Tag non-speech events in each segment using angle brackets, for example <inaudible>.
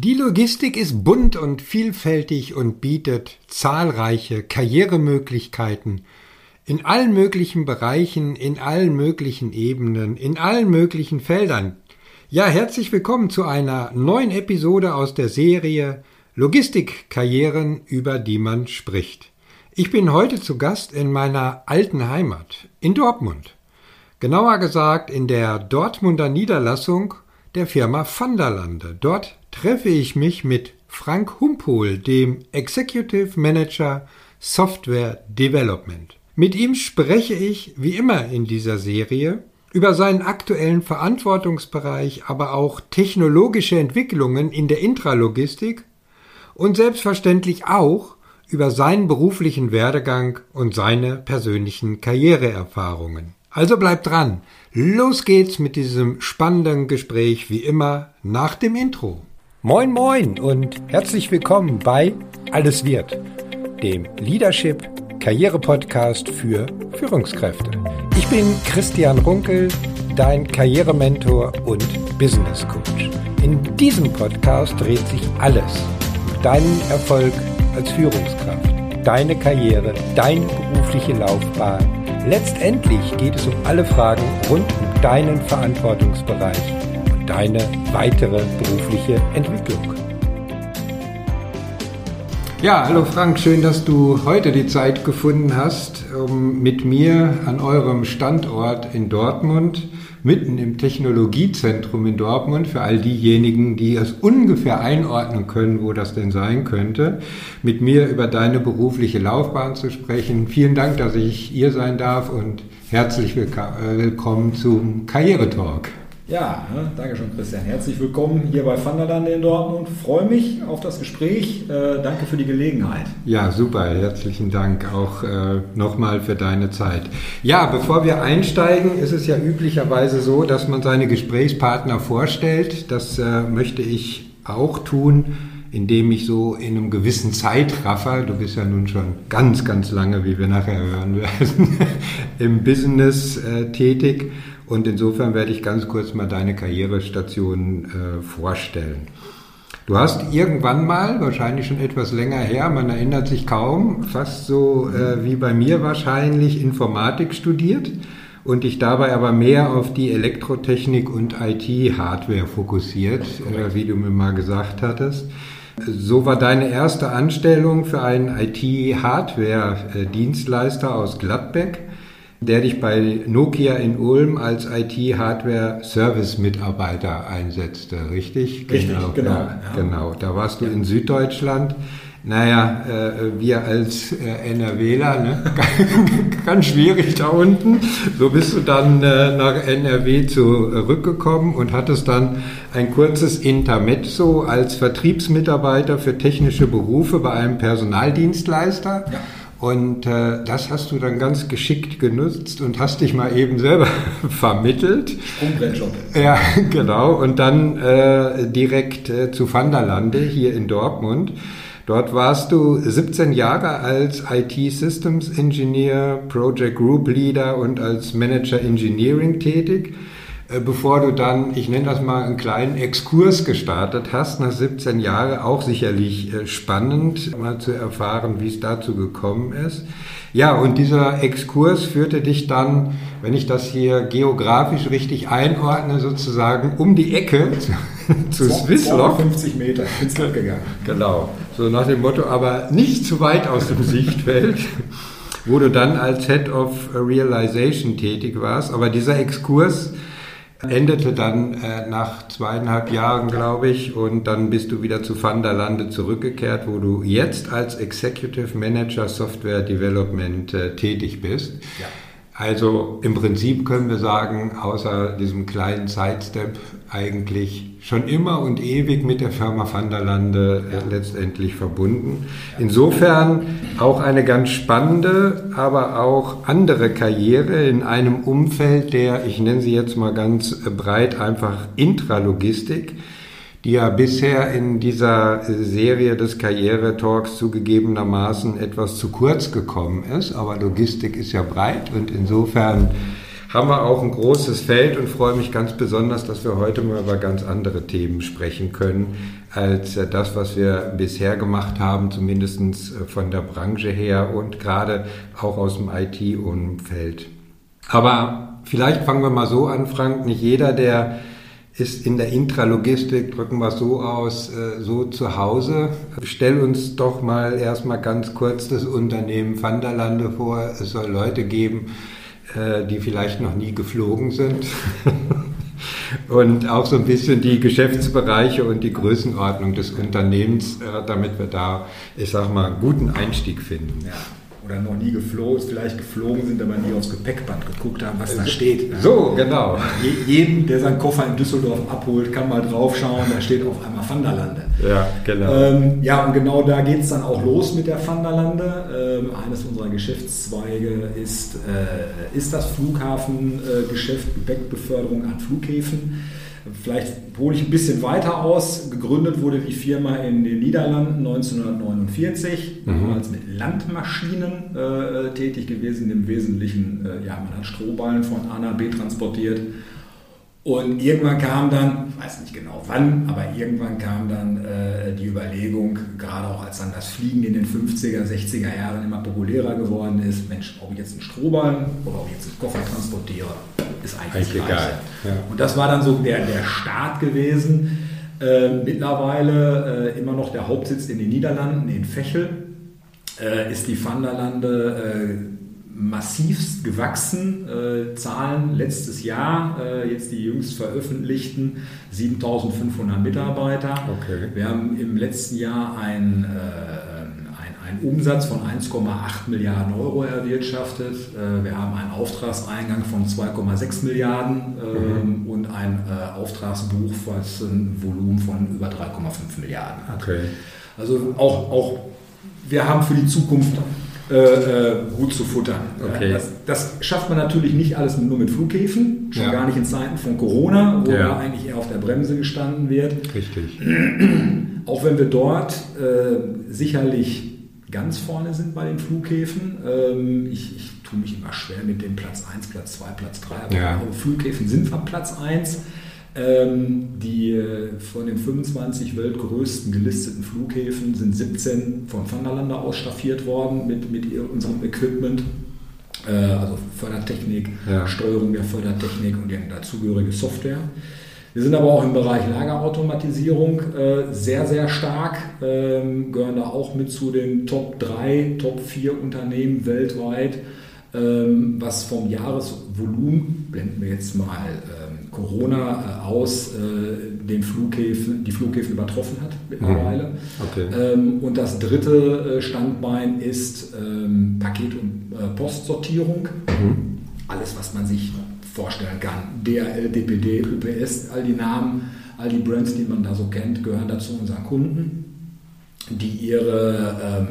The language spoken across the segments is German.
Die Logistik ist bunt und vielfältig und bietet zahlreiche Karrieremöglichkeiten in allen möglichen Bereichen, in allen möglichen Ebenen, in allen möglichen Feldern. Ja, herzlich willkommen zu einer neuen Episode aus der Serie Logistikkarrieren, über die man spricht. Ich bin heute zu Gast in meiner alten Heimat, in Dortmund. Genauer gesagt in der Dortmunder Niederlassung der Firma Vanderlande. Dort treffe ich mich mit Frank Humpol, dem Executive Manager Software Development. Mit ihm spreche ich, wie immer in dieser Serie, über seinen aktuellen Verantwortungsbereich, aber auch technologische Entwicklungen in der Intralogistik und selbstverständlich auch über seinen beruflichen Werdegang und seine persönlichen Karriereerfahrungen. Also bleibt dran. Los geht's mit diesem spannenden Gespräch wie immer nach dem Intro. Moin moin und herzlich willkommen bei Alles wird, dem Leadership Karriere Podcast für Führungskräfte. Ich bin Christian Runkel, dein Karrierementor und Business Coach. In diesem Podcast dreht sich alles um deinen Erfolg als Führungskraft, deine Karriere, deine berufliche Laufbahn. Letztendlich geht es um alle Fragen rund um deinen Verantwortungsbereich deine weitere berufliche Entwicklung. Ja, hallo Frank, schön, dass du heute die Zeit gefunden hast, um mit mir an eurem Standort in Dortmund, mitten im Technologiezentrum in Dortmund, für all diejenigen, die es ungefähr einordnen können, wo das denn sein könnte, mit mir über deine berufliche Laufbahn zu sprechen. Vielen Dank, dass ich hier sein darf und herzlich willkommen zum Karrieretalk. Ja, ne, danke schön, Christian. Herzlich willkommen hier bei Vanderlande in Dortmund. Freue mich auf das Gespräch. Äh, danke für die Gelegenheit. Ja, super. Herzlichen Dank auch äh, nochmal für deine Zeit. Ja, bevor wir einsteigen, ist es ja üblicherweise so, dass man seine Gesprächspartner vorstellt. Das äh, möchte ich auch tun indem ich so in einem gewissen Zeitraffer, du bist ja nun schon ganz, ganz lange, wie wir nachher hören werden, <laughs> im Business äh, tätig und insofern werde ich ganz kurz mal deine Karrierestation äh, vorstellen. Du hast irgendwann mal, wahrscheinlich schon etwas länger her, man erinnert sich kaum, fast so äh, wie bei mir wahrscheinlich, Informatik studiert und dich dabei aber mehr auf die Elektrotechnik und IT-Hardware fokussiert, äh, wie du mir mal gesagt hattest. So war deine erste Anstellung für einen IT-Hardware-Dienstleister aus Gladbeck der dich bei Nokia in Ulm als IT-Hardware-Service-Mitarbeiter einsetzte, richtig? Richtig, genau. Genau, ja, ja. genau. Da warst du ja. in Süddeutschland. Naja, äh, wir als äh, NRWler, ne? <laughs> ganz schwierig da unten. So bist du dann äh, nach NRW zurückgekommen und hattest dann ein kurzes Intermezzo als Vertriebsmitarbeiter für technische Berufe bei einem Personaldienstleister. Ja und äh, das hast du dann ganz geschickt genutzt und hast dich mal eben selber <laughs> vermittelt. Sprungbrettjob. Ja, <laughs> genau. Und dann äh, direkt äh, zu Vanderlande hier in Dortmund. Dort warst du 17 Jahre als IT Systems Engineer, Project Group Leader und als Manager Engineering tätig. Äh, bevor du dann, ich nenne das mal, einen kleinen Exkurs gestartet hast, nach 17 Jahren, auch sicherlich äh, spannend, mal zu erfahren, wie es dazu gekommen ist. Ja, und dieser Exkurs führte dich dann, wenn ich das hier geografisch richtig einordne, sozusagen um die Ecke <laughs> zu, zu Swisslock. 50 Meter ins gegangen. Genau. So nach dem Motto, aber nicht zu weit aus dem Sichtfeld wo du dann als Head of Realization tätig warst. Aber dieser Exkurs endete dann äh, nach zweieinhalb Jahren, glaube ich, und dann bist du wieder zu Vanderlande zurückgekehrt, wo du jetzt als Executive Manager Software Development äh, tätig bist. Ja. Also im Prinzip können wir sagen, außer diesem kleinen Sidestep eigentlich schon immer und ewig mit der Firma Van der Lande äh, ja. letztendlich verbunden. Insofern auch eine ganz spannende, aber auch andere Karriere in einem Umfeld der, ich nenne sie jetzt mal ganz breit, einfach Intralogistik die ja bisher in dieser Serie des Karriere-Talks zugegebenermaßen etwas zu kurz gekommen ist. Aber Logistik ist ja breit und insofern haben wir auch ein großes Feld und freue mich ganz besonders, dass wir heute mal über ganz andere Themen sprechen können, als das, was wir bisher gemacht haben, zumindest von der Branche her und gerade auch aus dem IT-Umfeld. Aber vielleicht fangen wir mal so an, Frank. Nicht jeder, der ist in der Intralogistik, drücken wir es so aus, äh, so zu Hause. Stell uns doch mal erstmal ganz kurz das Unternehmen Vanderlande vor. Es soll Leute geben, äh, die vielleicht noch nie geflogen sind. <laughs> und auch so ein bisschen die Geschäftsbereiche und die Größenordnung des Unternehmens, äh, damit wir da, ich sag mal, einen guten Einstieg finden. Ja oder noch nie geflogen, vielleicht geflogen sind, aber nie aufs Gepäckband geguckt haben, was da steht. So, genau. Jeden, der seinen Koffer in Düsseldorf abholt, kann mal draufschauen, da steht auf einmal Vanderlande. Ja, genau. Ähm, ja, und genau da geht es dann auch los mit der Vanderlande. Ähm, eines unserer Geschäftszweige ist, äh, ist das Flughafengeschäft, äh, Gepäckbeförderung an Flughäfen. Vielleicht hole ich ein bisschen weiter aus. Gegründet wurde die Firma in den Niederlanden 1949, mhm. damals mit Landmaschinen äh, tätig gewesen, im Wesentlichen, äh, ja, man hat Strohballen von A nach B transportiert und irgendwann kam dann, ich weiß nicht genau wann, aber irgendwann kam dann äh, die Überlegung, gerade auch als dann das Fliegen in den 50er, 60er Jahren immer populärer geworden ist, Mensch, ob ich jetzt einen Strohballen oder ob ich jetzt einen Koffer transportiere, ist eigentlich, eigentlich egal. Ja. Und das war dann so der, der Start gewesen. Äh, mittlerweile äh, immer noch der Hauptsitz in den Niederlanden, in Fechel, äh, ist die Vanderlande äh, massivst gewachsen. Äh, Zahlen letztes Jahr, äh, jetzt die jüngst veröffentlichten, 7500 Mitarbeiter. Okay. Wir haben im letzten Jahr ein, äh, ein, einen Umsatz von 1,8 Milliarden Euro erwirtschaftet. Äh, wir haben einen Auftragseingang von 2,6 Milliarden ähm, mhm. und ein äh, Auftragsbuch, was ein Volumen von über 3,5 Milliarden hat. Okay. Also auch, auch wir haben für die Zukunft äh, äh, gut zu futtern. Okay. Das, das, schafft man natürlich nicht alles nur mit Flughäfen, schon ja. gar nicht in Zeiten von Corona, wo ja. eigentlich eher auf der Bremse gestanden wird. Richtig. <clears throat> Auch wenn wir dort äh, sicherlich ganz vorne sind bei den Flughäfen. Ähm, ich, ich tue mich immer schwer mit dem Platz 1, Platz 2, Platz 3, aber ja. Flughäfen sind wir Platz 1. Ähm, die äh, von den 25 weltgrößten gelisteten Flughäfen sind 17 von Vanderlande ausstaffiert worden mit, mit unserem Equipment. Äh, also Fördertechnik, ja. Steuerung der Fördertechnik und die dazugehörige Software. Wir sind aber auch im Bereich Lagerautomatisierung äh, sehr, sehr stark, ähm, gehören da auch mit zu den Top 3, Top 4 Unternehmen weltweit, ähm, was vom Jahresvolumen, blenden wir jetzt mal Corona äh, aus äh, den Flughäfen, die Flughäfen übertroffen hat mittlerweile. Mhm. Okay. Ähm, und das dritte äh, Standbein ist ähm, Paket- und Postsortierung. Mhm. Alles, was man sich vorstellen kann. DRL, DPD, UPS, all die Namen, all die Brands, die man da so kennt, gehören dazu unseren Kunden, die ihre ähm,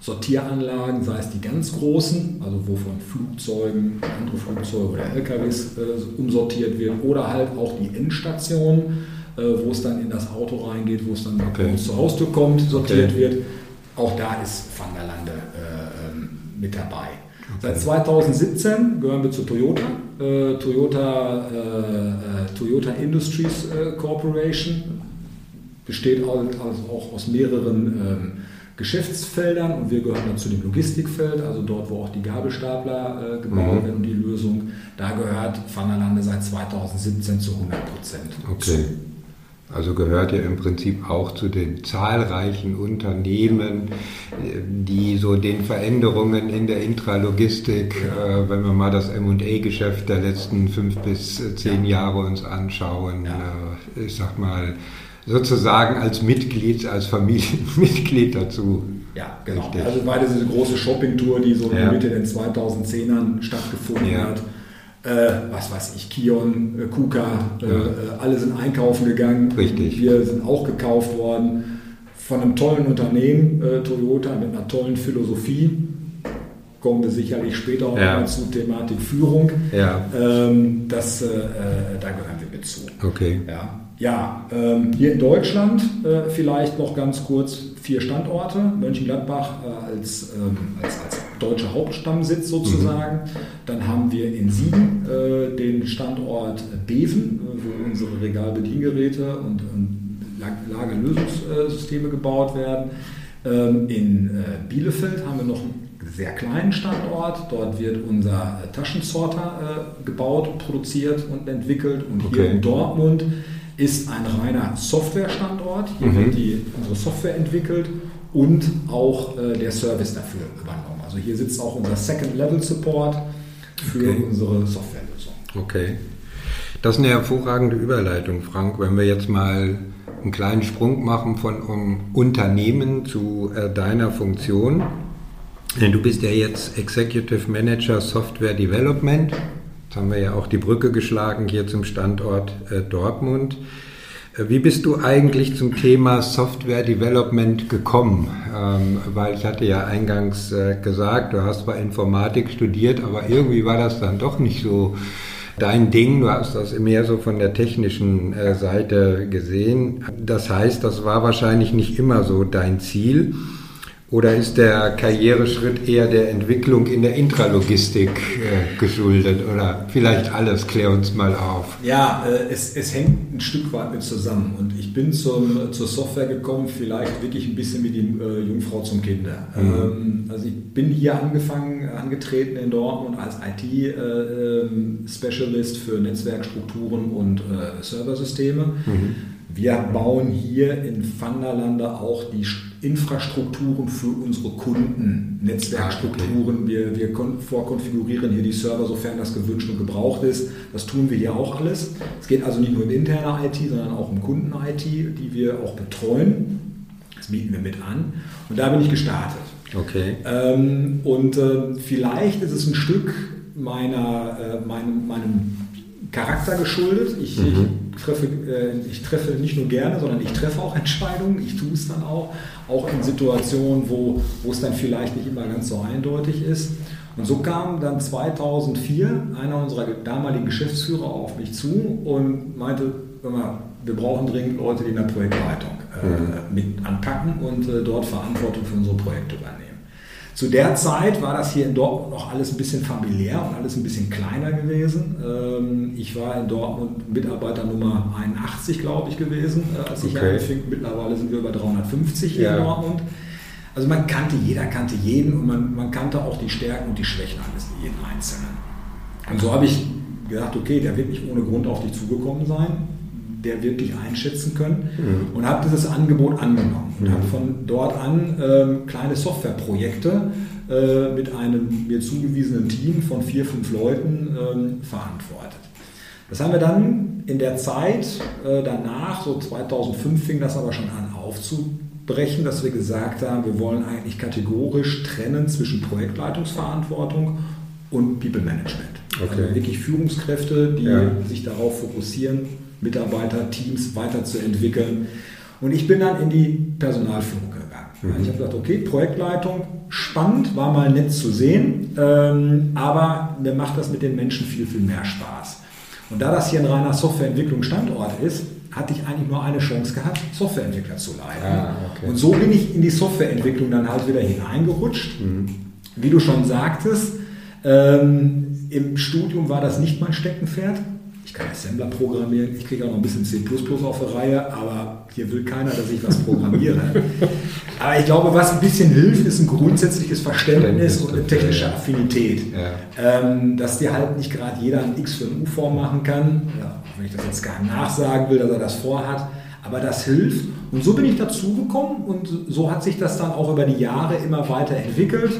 Sortieranlagen, sei es die ganz großen, also wo von Flugzeugen, andere Flugzeuge oder LKWs äh, umsortiert wird, oder halt auch die Endstation, äh, wo es dann in das Auto reingeht, wo es dann okay. zur Haustür kommt, sortiert okay. wird. Auch da ist Van der Lande äh, ähm, mit dabei. Okay. Seit 2017 gehören wir zu Toyota, äh, Toyota, äh, äh, Toyota Industries Corporation, besteht also auch aus mehreren ähm, Geschäftsfeldern und wir gehören dann zu dem Logistikfeld, also dort, wo auch die Gabelstapler äh, gebaut mhm. werden und die Lösung. Da gehört Vanderlande seit 2017 zu 100 Prozent. Okay. Also gehört ihr im Prinzip auch zu den zahlreichen Unternehmen, die so den Veränderungen in der Intralogistik, ja. äh, wenn wir mal das M&A-Geschäft der letzten fünf bis zehn ja. Jahre uns anschauen, ja. äh, ich sag mal, sozusagen als Mitglied, als Familienmitglied dazu. Ja, genau. Richtig. Also war diese große Shoppingtour, die so in ja. Mitte der 2010ern stattgefunden ja. hat. Äh, was weiß ich, Kion, äh, Kuka, äh, ja. alle sind einkaufen gegangen. Richtig. Wir sind auch gekauft worden von einem tollen Unternehmen, äh, Toyota, mit einer tollen Philosophie. Kommen wir sicherlich später auch ja. zu Thematik Führung. Ja. Ähm, das, äh, äh, da gehören wir mit zu. Okay. Ja. Ja, ähm, hier in Deutschland äh, vielleicht noch ganz kurz vier Standorte. Mönchengladbach äh, als, ähm, als, als deutscher Hauptstammsitz sozusagen. Mhm. Dann haben wir in Siegen äh, den Standort Beven, äh, wo unsere Regalbediengeräte und, und Lagerlösungssysteme gebaut werden. Ähm, in äh, Bielefeld haben wir noch einen sehr kleinen Standort. Dort wird unser Taschensorter äh, gebaut, produziert und entwickelt. Und okay. hier in Dortmund ist ein reiner Softwarestandort. Hier mhm. wird die, unsere Software entwickelt und auch äh, der Service dafür übernommen. Also hier sitzt auch unser Second-Level-Support für okay. unsere Softwarelösung. Okay. Das ist eine hervorragende Überleitung, Frank. Wenn wir jetzt mal einen kleinen Sprung machen von um Unternehmen zu äh, deiner Funktion. Du bist ja jetzt Executive Manager Software Development. Jetzt haben wir ja auch die Brücke geschlagen hier zum Standort äh, Dortmund. Wie bist du eigentlich zum Thema Software Development gekommen? Ähm, weil ich hatte ja eingangs äh, gesagt, du hast zwar Informatik studiert, aber irgendwie war das dann doch nicht so dein Ding. Du hast das mehr so von der technischen äh, Seite gesehen. Das heißt, das war wahrscheinlich nicht immer so dein Ziel. Oder ist der Karriereschritt eher der Entwicklung in der Intralogistik äh, geschuldet? Oder vielleicht alles, klär uns mal auf. Ja, äh, es, es hängt ein Stück weit mit zusammen. Und ich bin zum, zur Software gekommen, vielleicht wirklich ein bisschen wie die äh, Jungfrau zum Kinder. Mhm. Ähm, also ich bin hier angefangen, angetreten in Dortmund als IT-Specialist äh, ähm, für Netzwerkstrukturen und äh, Serversysteme. Mhm. Wir bauen hier in Vanderlande auch die Infrastrukturen für unsere Kunden, Netzwerkstrukturen. Ah, wir, wir vorkonfigurieren hier die Server, sofern das gewünscht und gebraucht ist. Das tun wir hier auch alles. Es geht also nicht nur um interne IT, sondern auch um Kunden-IT, die wir auch betreuen. Das bieten wir mit an. Und da bin ich gestartet. Okay. Ähm, und äh, vielleicht ist es ein Stück meiner, äh, meinem, meinem Charakter geschuldet. Ich, mhm. ich, treffe, äh, ich treffe nicht nur gerne, sondern ich treffe auch Entscheidungen. Ich tue es dann auch, auch in Situationen, wo, wo es dann vielleicht nicht immer ganz so eindeutig ist. Und so kam dann 2004 einer unserer damaligen Geschäftsführer auf mich zu und meinte, wir brauchen dringend Leute, die in der Projektleitung äh, mhm. mit anpacken und äh, dort Verantwortung für unsere Projekte übernehmen. Zu der Zeit war das hier in Dortmund noch alles ein bisschen familiär und alles ein bisschen kleiner gewesen. Ähm, ich war in Dortmund Mitarbeiter Nummer 81, glaube ich, gewesen, äh, als ich okay. anfing. Mittlerweile sind wir über 350 hier ja. in Dortmund. Also man kannte, jeder kannte jeden und man, man kannte auch die Stärken und die Schwächen eines jeden Einzelnen. Und so habe ich gedacht, okay, der wird nicht ohne Grund auf dich zugekommen sein der wirklich einschätzen können mhm. und habe dieses Angebot angenommen und mhm. habe von dort an ähm, kleine Softwareprojekte äh, mit einem mir zugewiesenen Team von vier, fünf Leuten ähm, verantwortet. Das haben wir dann in der Zeit äh, danach, so 2005 fing das aber schon an aufzubrechen, dass wir gesagt haben, wir wollen eigentlich kategorisch trennen zwischen Projektleitungsverantwortung und People Management. Okay. Also wirklich Führungskräfte, die ja. sich darauf fokussieren, Mitarbeiter, Teams weiterzuentwickeln. Und ich bin dann in die Personalführung gegangen. Mhm. Ich habe gesagt, okay, Projektleitung, spannend, war mal nett zu sehen, ähm, aber mir macht das mit den Menschen viel, viel mehr Spaß. Und da das hier ein reiner Softwareentwicklungsstandort ist, hatte ich eigentlich nur eine Chance gehabt, Softwareentwickler zu leiten. Ah, okay. Und so bin ich in die Softwareentwicklung dann halt wieder hineingerutscht. Mhm. Wie du schon sagtest, ähm, im Studium war das nicht mein Steckenpferd ich kann Assembler programmieren, ich kriege auch noch ein bisschen C auf der Reihe, aber hier will keiner, dass ich was programmiere. <laughs> aber ich glaube, was ein bisschen hilft, ist ein grundsätzliches Verständnis und eine technische Affinität. Ja. Ähm, dass dir halt nicht gerade jeder ein X für ein U-Form machen kann, ja, wenn ich das jetzt gar nicht nachsagen will, dass er das vorhat, aber das hilft. Und so bin ich dazu gekommen und so hat sich das dann auch über die Jahre immer weiter entwickelt.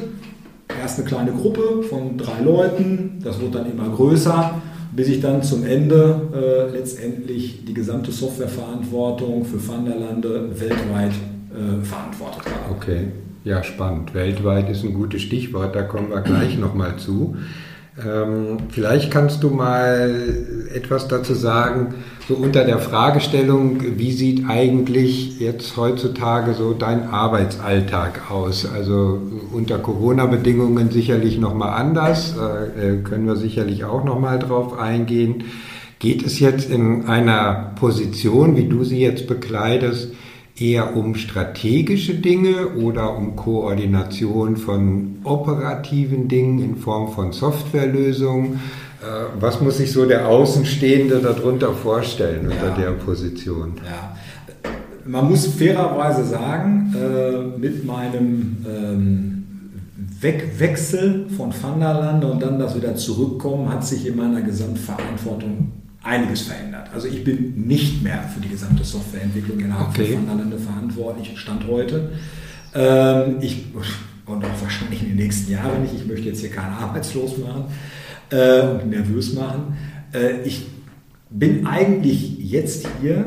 Erst eine kleine Gruppe von drei Leuten, das wurde dann immer größer bis ich dann zum Ende äh, letztendlich die gesamte Softwareverantwortung für Vanderlande weltweit äh, verantwortet habe. Okay, ja spannend. Weltweit ist ein gutes Stichwort, da kommen wir gleich nochmal zu. Ähm, vielleicht kannst du mal etwas dazu sagen, so unter der Fragestellung, wie sieht eigentlich jetzt heutzutage so dein Arbeitsalltag aus? Also unter Corona-Bedingungen sicherlich nochmal anders, äh, können wir sicherlich auch nochmal drauf eingehen. Geht es jetzt in einer Position, wie du sie jetzt bekleidest, eher um strategische Dinge oder um Koordination von operativen Dingen in Form von Softwarelösungen? Äh, was muss sich so der Außenstehende darunter vorstellen unter ja. der Position? Ja. Man muss fairerweise sagen, äh, mit meinem ähm, Wegwechsel von Vanderlande und dann das wieder zurückkommen, hat sich in meiner Gesamtverantwortung einiges verändert. Also ich bin nicht mehr für die gesamte Softwareentwicklung innerhalb okay. von Vanderlande verantwortlich, Stand heute. Ähm, ich, und auch wahrscheinlich in den nächsten Jahren nicht. Ich möchte jetzt hier keinen arbeitslos machen äh, und nervös machen. Äh, ich bin eigentlich jetzt hier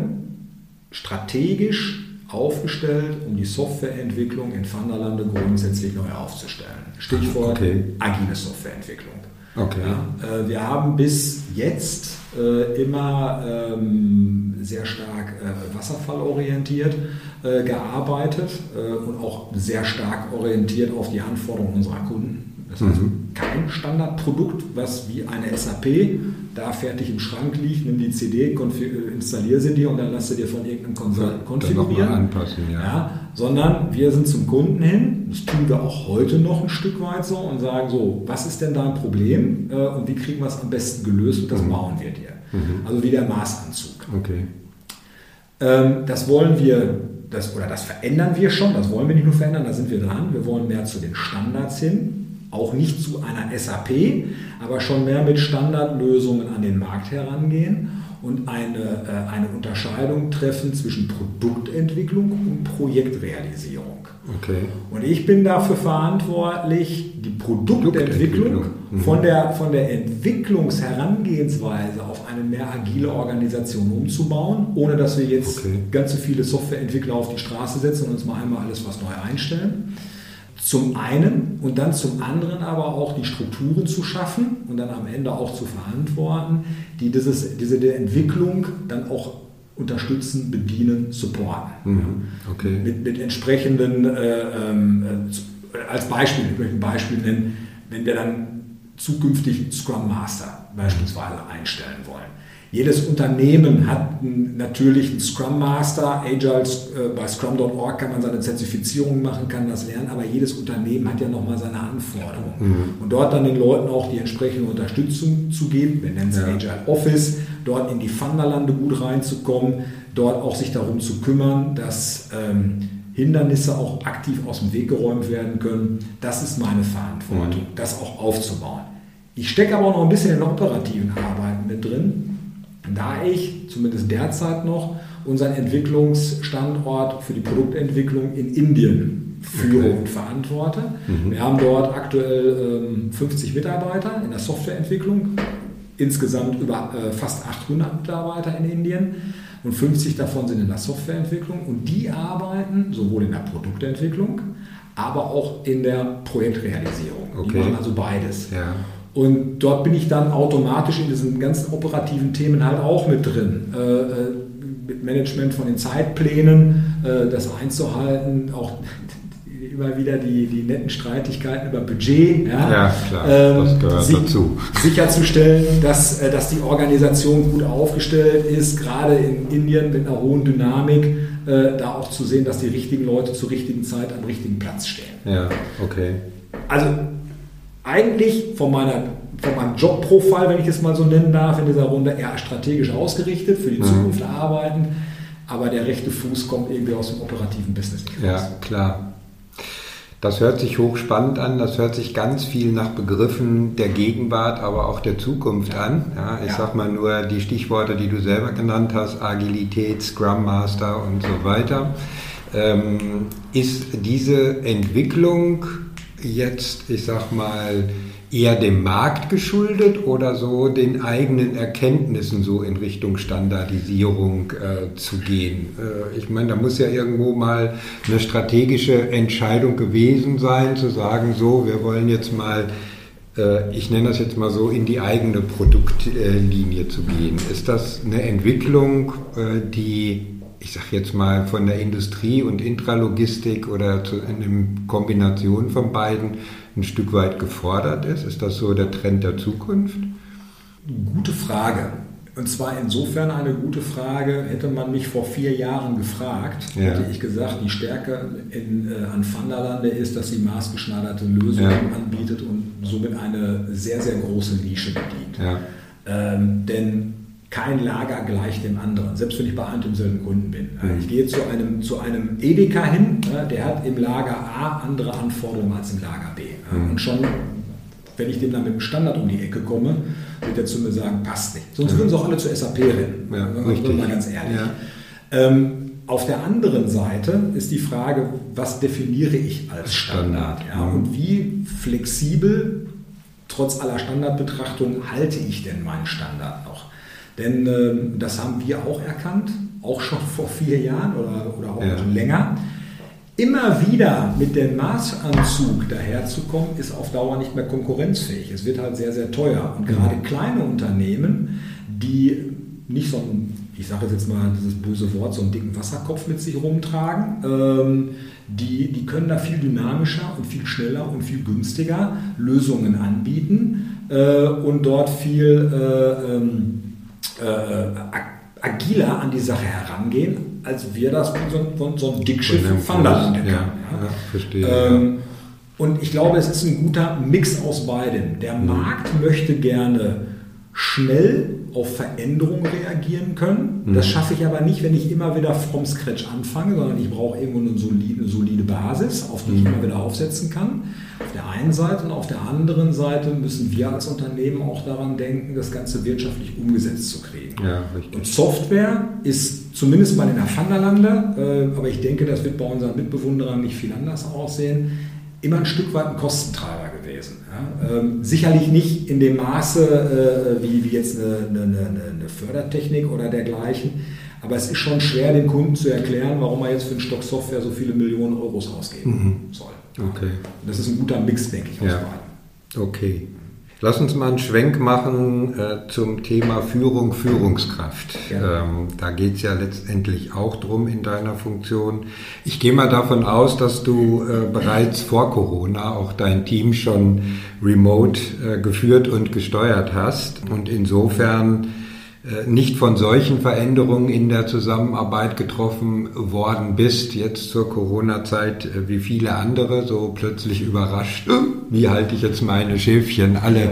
strategisch aufgestellt, um die Softwareentwicklung in Vanderlande grundsätzlich neu aufzustellen. Stichwort okay. agile Softwareentwicklung. Okay. Ja, äh, wir haben bis jetzt äh, immer ähm, sehr stark äh, wasserfallorientiert äh, gearbeitet äh, und auch sehr stark orientiert auf die Anforderungen unserer Kunden. Das heißt, mhm. kein Standardprodukt, was wie eine SAP da fertig im Schrank liegt, nimm die CD, installier sie dir und dann lass sie dir von irgendeinem Consultant konfigurieren. Anpassen, ja. ja. Sondern wir sind zum Kunden hin, das tun wir auch heute noch ein Stück weit so und sagen so, was ist denn dein Problem äh, und wie kriegen wir es am besten gelöst und das mhm. bauen wir dir. Mhm. Also wie der Maßanzug. Okay. Ähm, das wollen wir, das, oder das verändern wir schon, das wollen wir nicht nur verändern, da sind wir dran. Wir wollen mehr zu den Standards hin auch nicht zu einer SAP, aber schon mehr mit Standardlösungen an den Markt herangehen und eine, äh, eine Unterscheidung treffen zwischen Produktentwicklung und Projektrealisierung. Okay. Und ich bin dafür verantwortlich, die Produktentwicklung, mhm. von, der, von der Entwicklungsherangehensweise auf eine mehr agile Organisation umzubauen, ohne dass wir jetzt okay. ganz so viele Softwareentwickler auf die Straße setzen und uns mal einmal alles was neu einstellen zum einen und dann zum anderen aber auch die Strukturen zu schaffen und dann am Ende auch zu verantworten, die dieses, diese Entwicklung dann auch unterstützen, bedienen, supporten. Mhm. Okay. Mit, mit entsprechenden, äh, ähm, äh, als Beispiel, ich möchte ein Beispiel nennen, wenn wir dann zukünftig Scrum Master beispielsweise einstellen wollen jedes Unternehmen hat natürlich einen Scrum Master. Agile äh, bei Scrum.org kann man seine Zertifizierung machen, kann das lernen, aber jedes Unternehmen hat ja nochmal seine Anforderungen. Mhm. Und dort dann den Leuten auch die entsprechende Unterstützung zu geben, wir nennen es ja. Agile Office, dort in die Funderlande gut reinzukommen, dort auch sich darum zu kümmern, dass ähm, Hindernisse auch aktiv aus dem Weg geräumt werden können. Das ist meine Verantwortung, mhm. das auch aufzubauen. Ich stecke aber auch noch ein bisschen in operativen Arbeiten mit drin da ich zumindest derzeit noch unseren Entwicklungsstandort für die Produktentwicklung in Indien führe okay. und verantworte. Mhm. Wir haben dort aktuell ähm, 50 Mitarbeiter in der Softwareentwicklung, insgesamt über äh, fast 800 Mitarbeiter in Indien und 50 davon sind in der Softwareentwicklung und die arbeiten sowohl in der Produktentwicklung, aber auch in der Projektrealisierung. Okay. Die machen also beides. Ja. Und dort bin ich dann automatisch in diesen ganzen operativen Themen halt auch mit drin. Äh, äh, mit Management von den Zeitplänen, äh, das einzuhalten, auch immer wieder die, die netten Streitigkeiten über Budget. Ja, ja klar, ähm, das gehört sich, dazu. Sicherzustellen, dass, äh, dass die Organisation gut aufgestellt ist, gerade in Indien mit einer hohen Dynamik, äh, da auch zu sehen, dass die richtigen Leute zur richtigen Zeit am richtigen Platz stehen. Ja, okay. Also eigentlich von, meiner, von meinem Jobprofil, wenn ich es mal so nennen darf, in dieser Runde eher strategisch ausgerichtet, für die mhm. Zukunft arbeiten, aber der rechte Fuß kommt irgendwie aus dem operativen Business nicht raus. Ja, klar. Das hört sich hochspannend an, das hört sich ganz viel nach Begriffen der Gegenwart, aber auch der Zukunft an. Ja, ich ja. sag mal nur die Stichworte, die du selber genannt hast, Agilität, Scrum Master und so weiter. Ähm, ist diese Entwicklung jetzt, ich sag mal, eher dem Markt geschuldet oder so den eigenen Erkenntnissen so in Richtung Standardisierung äh, zu gehen? Äh, ich meine, da muss ja irgendwo mal eine strategische Entscheidung gewesen sein, zu sagen, so, wir wollen jetzt mal äh, ich nenne das jetzt mal so, in die eigene Produktlinie zu gehen. Ist das eine Entwicklung, äh, die ich sage jetzt mal, von der Industrie und Intralogistik oder zu, in einer Kombination von beiden ein Stück weit gefordert ist? Ist das so der Trend der Zukunft? Gute Frage. Und zwar insofern eine gute Frage, hätte man mich vor vier Jahren gefragt, ja. hätte ich gesagt, die Stärke in, äh, an Vanderlande ist, dass sie maßgeschneiderte Lösungen ja. anbietet und somit eine sehr, sehr große Nische bedient. Ja. Ähm, denn kein Lager gleich dem anderen, selbst wenn ich bei einem demselben Kunden bin. Mhm. Ich gehe zu einem, zu einem Edeka hin, der hat im Lager A andere Anforderungen als im Lager B. Mhm. Und schon, wenn ich dem dann mit dem Standard um die Ecke komme, wird er zu mir sagen, passt nicht. Sonst würden sie auch alle zu SAP rennen. Ja, richtig. Mal ganz ehrlich. Ja. Ähm, auf der anderen Seite ist die Frage, was definiere ich als Standard? Ja, und wie flexibel, trotz aller Standardbetrachtung, halte ich denn meinen Standard noch? Denn ähm, das haben wir auch erkannt, auch schon vor vier Jahren oder, oder auch ja. schon länger. Immer wieder mit dem Maßanzug daherzukommen, ist auf Dauer nicht mehr konkurrenzfähig. Es wird halt sehr, sehr teuer. Und gerade mhm. kleine Unternehmen, die nicht so ein, ich sage jetzt mal dieses böse Wort, so einen dicken Wasserkopf mit sich rumtragen, ähm, die, die können da viel dynamischer und viel schneller und viel günstiger Lösungen anbieten äh, und dort viel äh, ähm, äh, agiler an die Sache herangehen, als wir das von so, von so einem Dickschiff Vanderland ja, ja, verstehe. Ähm, ja. Und ich glaube, es ist ein guter Mix aus beidem. Der mhm. Markt möchte gerne schnell auf Veränderungen reagieren können. Mhm. Das schaffe ich aber nicht, wenn ich immer wieder vom Scratch anfange, sondern ich brauche irgendwo eine solide, solide Basis, auf die ich mhm. immer wieder aufsetzen kann. Auf der einen Seite und auf der anderen Seite müssen wir als Unternehmen auch daran denken, das Ganze wirtschaftlich umgesetzt zu kriegen. Ja, und Software ist zumindest mal in der Vanderlande, äh, aber ich denke, das wird bei unseren Mitbewunderern nicht viel anders aussehen, immer ein Stück weit ein Kostentreiber gewesen. Ja? Ähm, sicherlich nicht in dem Maße äh, wie, wie jetzt eine, eine, eine, Fördertechnik oder dergleichen, aber es ist schon schwer, dem Kunden zu erklären, warum er jetzt für einen Stock Software so viele Millionen Euros ausgeben mhm. soll. Okay. Das ist ein guter Mix, denke ich, aus ja. beiden. Okay. Lass uns mal einen Schwenk machen äh, zum Thema Führung, Führungskraft. Ja. Ähm, da geht es ja letztendlich auch drum in deiner Funktion. Ich gehe mal davon aus, dass du äh, bereits vor Corona auch dein Team schon remote äh, geführt und gesteuert hast. Und insofern nicht von solchen Veränderungen in der Zusammenarbeit getroffen worden bist, jetzt zur Corona-Zeit äh, wie viele andere, so plötzlich überrascht, äh, wie halte ich jetzt meine Schäfchen alle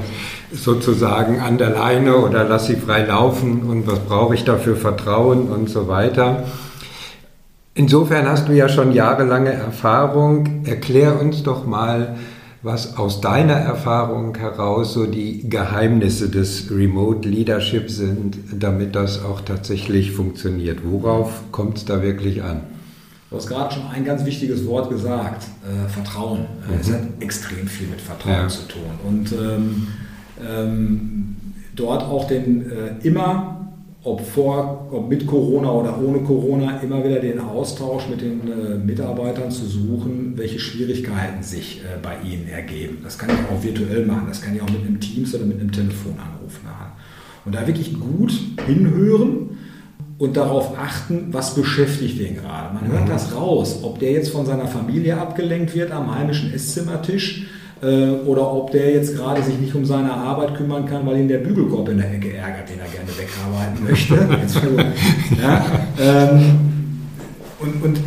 sozusagen an der Leine oder lass sie frei laufen und was brauche ich dafür Vertrauen und so weiter. Insofern hast du ja schon jahrelange Erfahrung. Erklär uns doch mal, was aus deiner Erfahrung heraus so die Geheimnisse des Remote Leadership sind, damit das auch tatsächlich funktioniert. Worauf kommt es da wirklich an? Du hast gerade schon ein ganz wichtiges Wort gesagt, äh, Vertrauen. Äh, mhm. Es hat extrem viel mit Vertrauen ja. zu tun. Und ähm, ähm, dort auch den äh, immer ob, vor, ob mit Corona oder ohne Corona, immer wieder den Austausch mit den äh, Mitarbeitern zu suchen, welche Schwierigkeiten sich äh, bei ihnen ergeben. Das kann ich auch virtuell machen, das kann ich auch mit einem Teams oder mit einem Telefonanruf machen. Und da wirklich gut hinhören und darauf achten, was beschäftigt den gerade. Man hört mhm. das raus, ob der jetzt von seiner Familie abgelenkt wird am heimischen Esszimmertisch oder ob der jetzt gerade sich nicht um seine Arbeit kümmern kann, weil ihn der Bügelkorb in der Ecke ärgert, den er gerne wegarbeiten möchte. <laughs> ja, ähm, und, und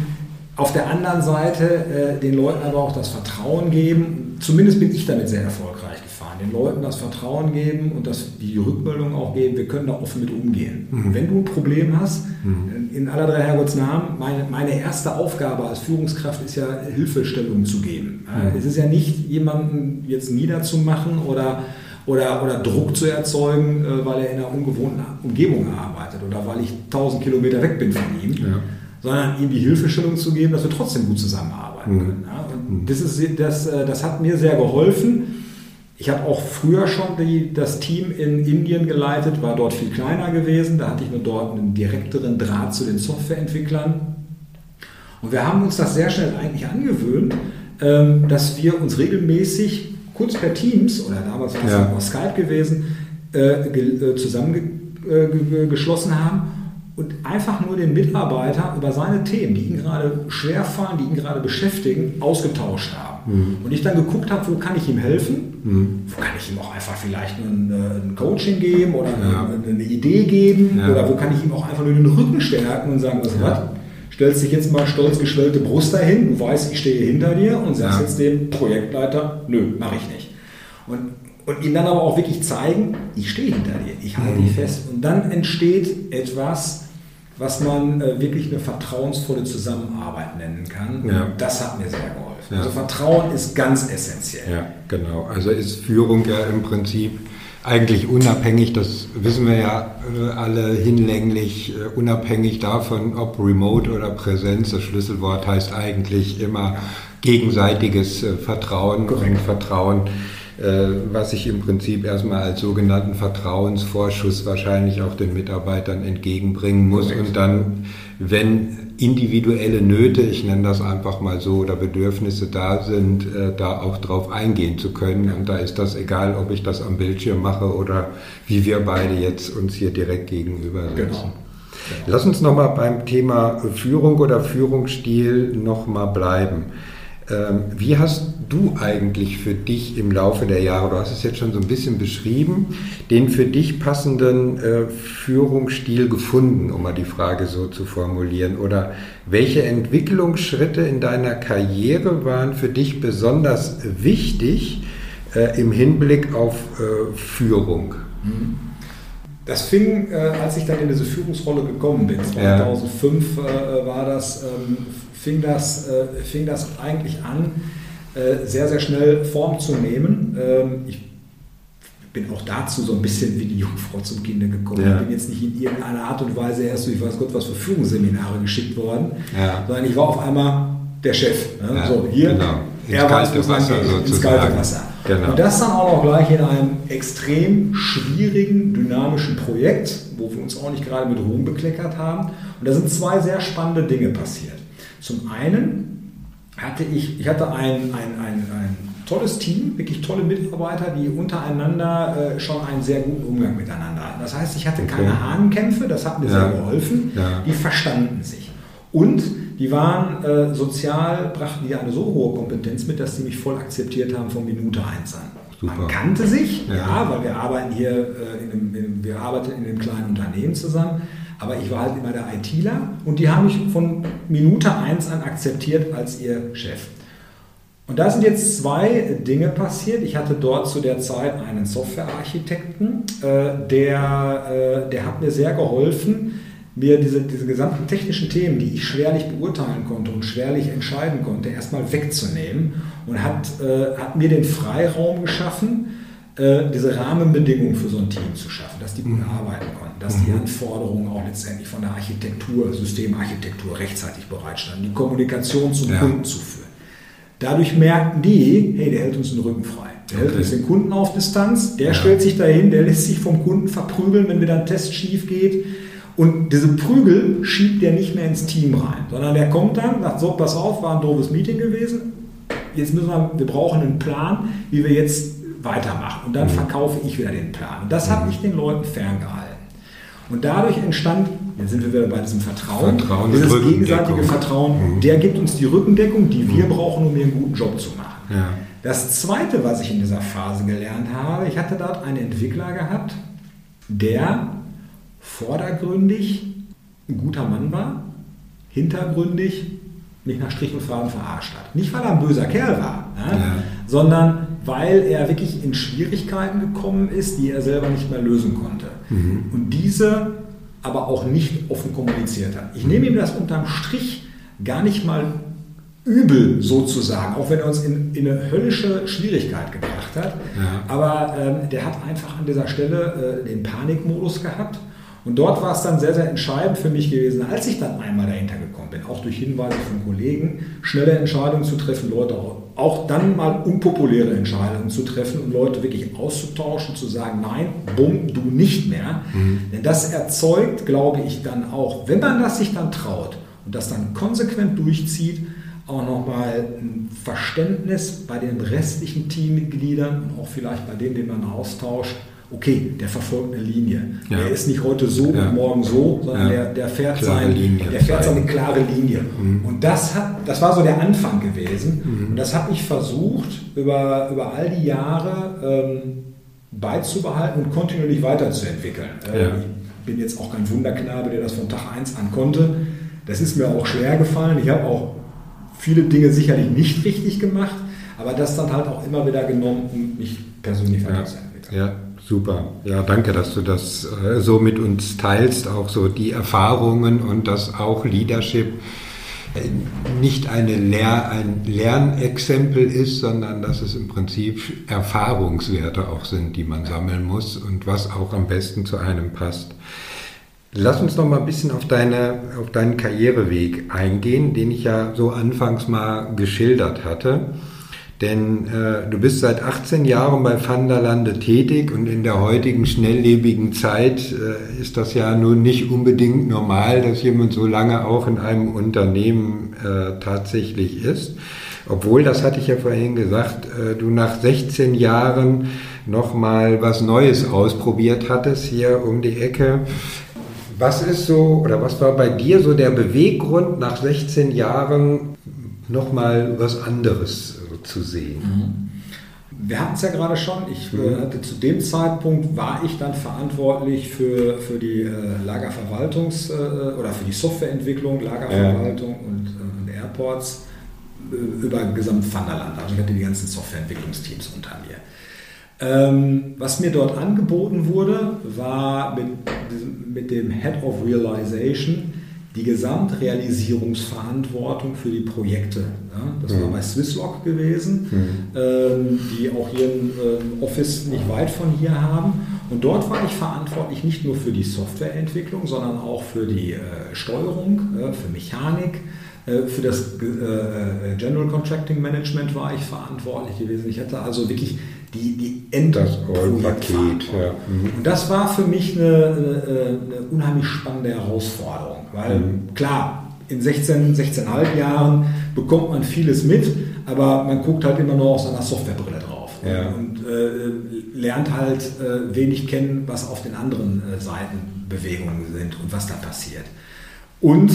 auf der anderen Seite äh, den Leuten aber auch das Vertrauen geben. Zumindest bin ich damit sehr erfolgreich gefahren. Den Leuten das Vertrauen geben und das, die Rückmeldung auch geben, wir können da offen mit umgehen. Mhm. Wenn du ein Problem hast, mhm. in aller drei Herrgottsnamen, meine, meine erste Aufgabe als Führungskraft ist ja, Hilfestellung zu geben. Mhm. Es ist ja nicht, jemanden jetzt niederzumachen oder oder, oder Druck zu erzeugen, äh, weil er in einer ungewohnten Umgebung arbeitet oder weil ich 1000 Kilometer weg bin von ihm. Ja sondern ihm die Hilfestellung zu geben, dass wir trotzdem gut zusammenarbeiten mhm. Ja, und das, ist, das, äh, das hat mir sehr geholfen. Ich habe auch früher schon die, das Team in Indien geleitet, war dort viel kleiner gewesen. Da hatte ich nur dort einen direkteren Draht zu den Softwareentwicklern. Und wir haben uns das sehr schnell eigentlich angewöhnt, ähm, dass wir uns regelmäßig kurz per Teams oder damals war es ja. auch Skype gewesen, äh, äh, zusammengeschlossen haben und einfach nur den Mitarbeiter über seine Themen, die ihn gerade schwerfallen, die ihn gerade beschäftigen, ausgetauscht haben. Mhm. Und ich dann geguckt habe, wo kann ich ihm helfen? Mhm. Wo kann ich ihm auch einfach vielleicht ein, äh, ein Coaching geben oder ja. eine, eine, Idee geben? Ja. Oder wo kann ich ihm auch einfach nur den Rücken stärken und sagen, was ja. was? Stellst dich jetzt mal stolz geschwellte Brust dahin, du weißt, ich stehe hinter dir und sagst jetzt dem Projektleiter, nö, mache ich nicht. Und und ihm dann aber auch wirklich zeigen, ich stehe hinter dir, ich halte dich mhm. fest. Und dann entsteht etwas, was man äh, wirklich eine vertrauensvolle Zusammenarbeit nennen kann. Ja. Und das hat mir sehr geholfen. Ja. Also Vertrauen ist ganz essentiell. Ja, genau. Also ist Führung ja im Prinzip eigentlich unabhängig, das wissen wir ja äh, alle hinlänglich, äh, unabhängig davon, ob Remote oder Präsenz. Das Schlüsselwort heißt eigentlich immer gegenseitiges äh, Vertrauen Korrekt. und Vertrauen was ich im Prinzip erstmal als sogenannten Vertrauensvorschuss wahrscheinlich auch den Mitarbeitern entgegenbringen muss Correct. und dann, wenn individuelle Nöte, ich nenne das einfach mal so, oder Bedürfnisse da sind, äh, da auch drauf eingehen zu können. Und da ist das egal, ob ich das am Bildschirm mache oder wie wir beide jetzt uns hier direkt gegenüber sitzen. Genau. Lass uns nochmal beim Thema Führung oder Führungsstil nochmal bleiben. Ähm, wie hast du eigentlich für dich im Laufe der Jahre, du hast es jetzt schon so ein bisschen beschrieben, den für dich passenden äh, Führungsstil gefunden, um mal die Frage so zu formulieren? Oder welche Entwicklungsschritte in deiner Karriere waren für dich besonders wichtig äh, im Hinblick auf äh, Führung? Mhm. Das fing, äh, als ich dann in diese Führungsrolle gekommen bin. 2005 ja. äh, war das, ähm, fing, das, äh, fing das eigentlich an, sehr, sehr schnell Form zu nehmen. Ähm, ich bin auch dazu so ein bisschen wie die Jungfrau zum Kinder gekommen. Ja. Ich bin jetzt nicht in irgendeiner Art und Weise erst durch weiß Gott was für Führungsseminare geschickt worden, ja. sondern ich war auf einmal der Chef. Ne? Ja, so, hier, genau. ins er kalte weiß, Wasser geht, ins kalte Wasser. Genau. Und das dann auch noch gleich in einem extrem schwierigen, dynamischen Projekt, wo wir uns auch nicht gerade mit Ruhm bekleckert haben. Und da sind zwei sehr spannende Dinge passiert. Zum einen hatte ich, ich hatte ein, ein, ein, ein tolles Team, wirklich tolle Mitarbeiter, die untereinander äh, schon einen sehr guten Umgang miteinander hatten. Das heißt, ich hatte keine okay. Hahnkämpfe, das hat mir ja. sehr geholfen. Ja. Die verstanden sich. Und die waren äh, sozial, brachten die eine so hohe Kompetenz mit, dass sie mich voll akzeptiert haben von Minute 1 an. Super. Man kannte sich, ja. ja, weil wir arbeiten hier, äh, in einem, in, wir arbeiten in einem kleinen Unternehmen zusammen, aber ich war halt immer der ITler und die haben mich von Minute 1 an akzeptiert als ihr Chef. Und da sind jetzt zwei Dinge passiert. Ich hatte dort zu der Zeit einen Softwarearchitekten, äh, der, äh, der hat mir sehr geholfen, mir diese, diese gesamten technischen Themen, die ich schwerlich beurteilen konnte und schwerlich entscheiden konnte, erstmal wegzunehmen und hat, äh, hat mir den Freiraum geschaffen, äh, diese Rahmenbedingungen für so ein Team zu schaffen, dass die gut mhm. arbeiten konnten, dass die mhm. Anforderungen auch letztendlich von der Architektur, Systemarchitektur rechtzeitig bereitstanden, die Kommunikation zum ja. Kunden zu führen. Dadurch merkten die, hey, der hält uns den Rücken frei. Der okay. hält uns den Kunden auf Distanz, der ja. stellt sich dahin, der lässt sich vom Kunden verprügeln, wenn wieder ein Test schief geht und diese Prügel schiebt der nicht mehr ins Team rein, sondern der kommt dann, sagt, so, pass auf, war ein doofes Meeting gewesen. Jetzt müssen wir, wir brauchen einen Plan, wie wir jetzt weitermachen. Und dann mhm. verkaufe ich wieder den Plan. Und das hat mich den Leuten ferngehalten. Und dadurch entstand, jetzt sind wir wieder bei diesem Vertrauen, Vertrauen dieses gegenseitige Vertrauen, mhm. der gibt uns die Rückendeckung, die wir mhm. brauchen, um hier einen guten Job zu machen. Ja. Das Zweite, was ich in dieser Phase gelernt habe, ich hatte dort einen Entwickler gehabt, der vordergründig ein guter Mann war, hintergründig mich nach Strich und Faden verarscht hat. Nicht, weil er ein böser Kerl war, ne? ja. sondern weil er wirklich in Schwierigkeiten gekommen ist, die er selber nicht mehr lösen konnte. Mhm. Und diese aber auch nicht offen kommuniziert hat. Ich nehme ihm das unterm Strich gar nicht mal übel sozusagen, auch wenn er uns in, in eine höllische Schwierigkeit gebracht hat. Ja. Aber ähm, der hat einfach an dieser Stelle äh, den Panikmodus gehabt und dort war es dann sehr, sehr entscheidend für mich gewesen, als ich dann einmal dahinter gekommen bin, auch durch Hinweise von Kollegen, schnelle Entscheidungen zu treffen, Leute auch dann mal unpopuläre Entscheidungen zu treffen und Leute wirklich auszutauschen, zu sagen, nein, bumm, du nicht mehr. Mhm. Denn das erzeugt, glaube ich, dann auch, wenn man das sich dann traut und das dann konsequent durchzieht, auch nochmal ein Verständnis bei den restlichen Teammitgliedern und auch vielleicht bei denen, denen man austauscht, okay, der verfolgt eine Linie. Ja. Der ist nicht heute so ja. und morgen so, sondern ja. der, der fährt, sein, der fährt seine klare Linie. Mhm. Und das, hat, das war so der Anfang gewesen. Mhm. Und das habe ich versucht, über, über all die Jahre ähm, beizubehalten und kontinuierlich weiterzuentwickeln. Äh, ich bin jetzt auch kein Wunderknabe, der das von Tag 1 an konnte. Das ist mir auch schwer gefallen. Ich habe auch viele Dinge sicherlich nicht richtig gemacht, aber das dann halt auch immer wieder genommen, um mich persönlich weiterzuentwickeln. Super. Ja, danke, dass du das äh, so mit uns teilst, auch so die Erfahrungen und dass auch Leadership äh, nicht eine Lehr ein Lernexempel ist, sondern dass es im Prinzip Erfahrungswerte auch sind, die man sammeln muss und was auch am besten zu einem passt. Lass uns noch mal ein bisschen auf, deine, auf deinen Karriereweg eingehen, den ich ja so anfangs mal geschildert hatte. Denn äh, du bist seit 18 Jahren bei Vanderlande tätig und in der heutigen schnelllebigen Zeit äh, ist das ja nun nicht unbedingt normal, dass jemand so lange auch in einem Unternehmen äh, tatsächlich ist. Obwohl, das hatte ich ja vorhin gesagt, äh, du nach 16 Jahren nochmal was Neues ausprobiert hattest hier um die Ecke. Was ist so, oder was war bei dir so der Beweggrund nach 16 Jahren nochmal was anderes zu sehen. Mhm. Wir hatten es ja gerade schon. Ich mhm. hatte zu dem Zeitpunkt war ich dann verantwortlich für, für die äh, Lagerverwaltungs- äh, oder für die Softwareentwicklung, Lagerverwaltung ja. und, äh, und, Airports äh, über gesamt Vanderland. Also ich hatte die ganzen Softwareentwicklungsteams unter mir. Ähm, was mir dort angeboten wurde, war mit, mit dem Head of Realization die Gesamtrealisierungsverantwortung für die Projekte. Ja, das mhm. war bei Swisslog gewesen, mhm. ähm, die auch hier ein ähm, Office nicht weit von hier haben. Und dort war ich verantwortlich nicht nur für die Softwareentwicklung, sondern auch für die äh, Steuerung, äh, für Mechanik. Äh, für das äh, äh, General Contracting Management war ich verantwortlich gewesen. Ich hatte also wirklich die, die Endprojektpaket. Ja. Mhm. Und das war für mich eine, eine, eine unheimlich spannende Herausforderung, weil mhm. klar, in 16, 16,5 Jahren bekommt man vieles mit, aber man guckt halt immer nur aus seiner Softwarebrille drauf ja. und äh, lernt halt äh, wenig kennen, was auf den anderen äh, Seiten Bewegungen sind und was da passiert. Und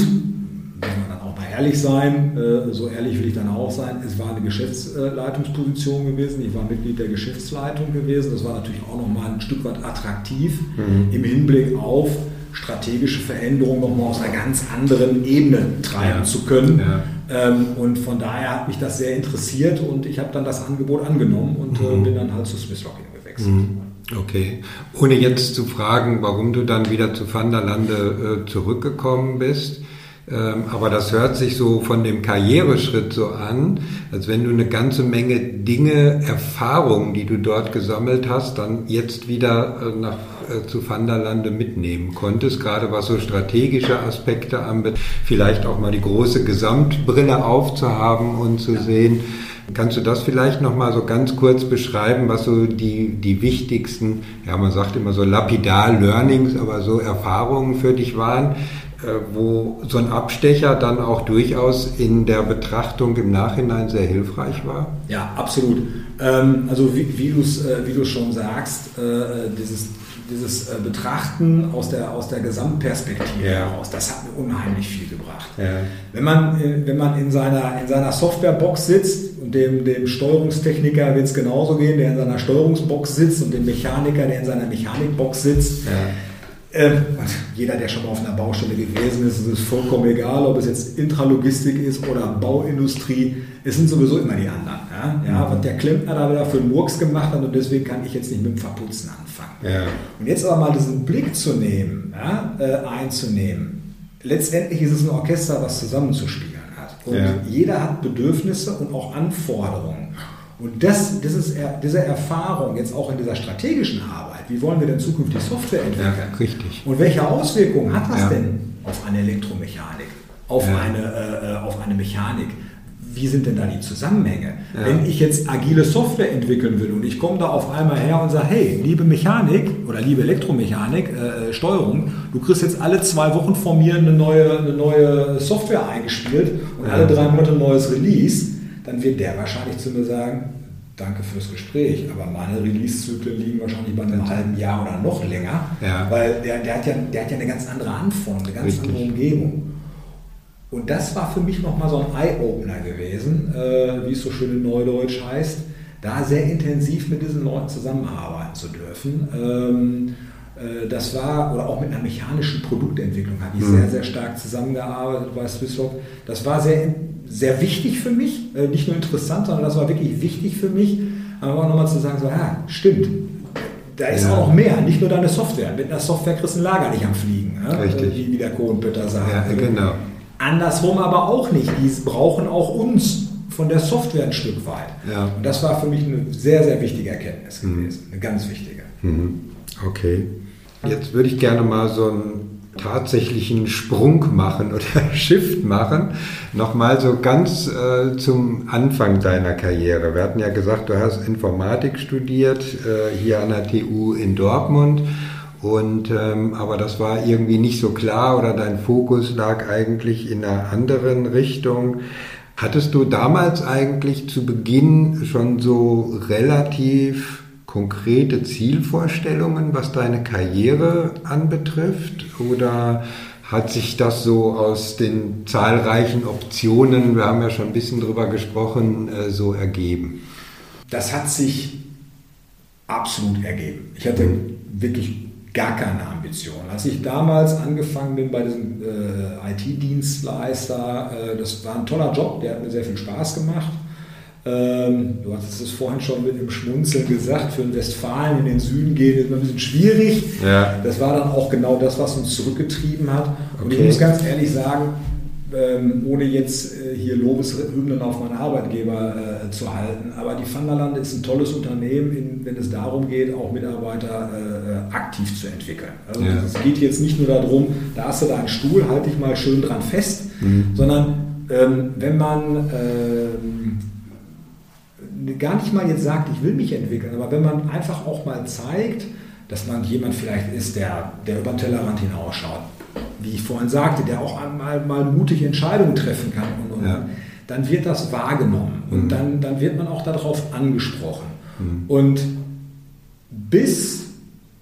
muss man dann auch mal ehrlich sein, äh, so ehrlich will ich dann auch sein, es war eine Geschäftsleitungsposition gewesen, ich war Mitglied der Geschäftsleitung gewesen, das war natürlich auch nochmal ein Stück weit attraktiv mhm. im Hinblick auf strategische Veränderungen nochmal aus einer ganz anderen Ebene treiben ja. zu können. Ja. Ähm, und von daher hat mich das sehr interessiert und ich habe dann das Angebot angenommen und äh, mhm. bin dann halt zu Swiss Rocking gewechselt. Mhm. Okay. Ohne jetzt zu fragen, warum du dann wieder zu Vanderlande äh, zurückgekommen bist, aber das hört sich so von dem Karriereschritt so an, als wenn du eine ganze Menge Dinge, Erfahrungen, die du dort gesammelt hast, dann jetzt wieder äh, nach äh, zu Vanderlande mitnehmen konntest, gerade was so strategische Aspekte anbetrifft, vielleicht auch mal die große Gesamtbrille aufzuhaben und zu sehen, Kannst du das vielleicht noch mal so ganz kurz beschreiben, was so die, die wichtigsten, ja, man sagt immer so lapidar Learnings, aber so Erfahrungen für dich waren, wo so ein Abstecher dann auch durchaus in der Betrachtung im Nachhinein sehr hilfreich war? Ja, absolut. Ähm, also wie, wie du es äh, wie schon sagst, äh, dieses, dieses Betrachten aus der, aus der Gesamtperspektive ja. heraus, das hat mir unheimlich viel gebracht. Ja. Wenn man, wenn man in, seiner, in seiner Softwarebox sitzt und dem, dem Steuerungstechniker wird es genauso gehen, der in seiner Steuerungsbox sitzt und dem Mechaniker, der in seiner Mechanikbox sitzt, ja ähm, <laughs> jeder, der schon mal auf einer Baustelle gewesen ist, ist es vollkommen egal, ob es jetzt Intralogistik ist oder Bauindustrie. Es sind sowieso immer die anderen. Ja? ja was der Klempner da wieder für einen Murks gemacht hat und deswegen kann ich jetzt nicht mit dem Verputzen anfangen. Ja. Und jetzt aber mal diesen Blick zu nehmen, ja, äh, einzunehmen. Letztendlich ist es ein Orchester, was zusammenzuspielen hat. Und jeder hat Bedürfnisse und auch Anforderungen. Und das, das ist, diese Erfahrung jetzt auch in dieser strategischen Arbeit, wie wollen wir denn zukünftig Software entwickeln? Ja, richtig. Und welche Auswirkungen hat das ja. denn auf eine Elektromechanik, auf, ja. eine, äh, äh, auf eine Mechanik? Wie sind denn da die Zusammenhänge? Wenn ich jetzt agile Software entwickeln will und ich komme da auf einmal her und sage, hey, liebe Mechanik oder liebe Elektromechanik, äh, äh, Steuerung, du kriegst jetzt alle zwei Wochen von mir eine neue, eine neue Software eingespielt und alle drei Monate ein neues Release, dann wird der wahrscheinlich zu mir sagen, danke fürs Gespräch, aber meine Release-Zyklen liegen wahrscheinlich bei einem halben Jahr oder noch länger, ja. weil der, der, hat ja, der hat ja eine ganz andere Anforderung, eine ganz Richtig. andere Umgebung. Und das war für mich nochmal so ein Eye-Opener gewesen, äh, wie es so schön in Neudeutsch heißt, da sehr intensiv mit diesen Leuten zusammenarbeiten zu dürfen. Ähm, äh, das war, oder auch mit einer mechanischen Produktentwicklung habe ich mhm. sehr, sehr stark zusammengearbeitet bei Swisslock. Das war sehr, sehr wichtig für mich, äh, nicht nur interessant, sondern das war wirklich wichtig für mich, aber auch nochmal zu sagen, so, ja, stimmt, da ist ja. auch mehr, nicht nur deine Software. Mit einer Software kriegst du ein Lager nicht am Fliegen, ne? Richtig. wie, wie der Kohlenpötter sagt. Ja, genau. Andersrum aber auch nicht. Die brauchen auch uns von der Software ein Stück weit. Ja. Und das war für mich eine sehr, sehr wichtige Erkenntnis mhm. gewesen. Eine ganz wichtige. Mhm. Okay. Jetzt würde ich gerne mal so einen tatsächlichen Sprung machen oder <laughs> Shift machen. Nochmal so ganz äh, zum Anfang deiner Karriere. Wir hatten ja gesagt, du hast Informatik studiert äh, hier an der TU in Dortmund. Und ähm, aber das war irgendwie nicht so klar oder dein Fokus lag eigentlich in einer anderen Richtung. Hattest du damals eigentlich zu Beginn schon so relativ konkrete Zielvorstellungen, was deine Karriere anbetrifft? Oder hat sich das so aus den zahlreichen Optionen, wir haben ja schon ein bisschen drüber gesprochen, äh, so ergeben? Das hat sich absolut ergeben. Ich hatte wirklich gar keine Ambition. Als ich damals angefangen bin bei diesem äh, IT-Dienstleister, äh, das war ein toller Job, der hat mir sehr viel Spaß gemacht. Ähm, du hattest es vorhin schon mit einem Schmunzeln gesagt, für den Westfalen in den Süden gehen ist immer ein bisschen schwierig. Ja. Das war dann auch genau das, was uns zurückgetrieben hat. Und okay. ich muss ganz ehrlich sagen, ähm, ohne jetzt äh, hier Lobeshymnen auf meinen Arbeitgeber äh, zu halten. Aber die Vanderlande ist ein tolles Unternehmen, in, wenn es darum geht, auch Mitarbeiter äh, aktiv zu entwickeln. Also ja. es geht jetzt nicht nur darum, da hast du da einen Stuhl, halte dich mal schön dran fest, mhm. sondern ähm, wenn man ähm, gar nicht mal jetzt sagt, ich will mich entwickeln, aber wenn man einfach auch mal zeigt, dass man jemand vielleicht ist, der, der über den Tellerrand hinausschaut, wie ich vorhin sagte, der auch einmal mal mutig Entscheidungen treffen kann und, und ja. dann wird das wahrgenommen und mhm. dann, dann wird man auch darauf angesprochen. Mhm. Und bis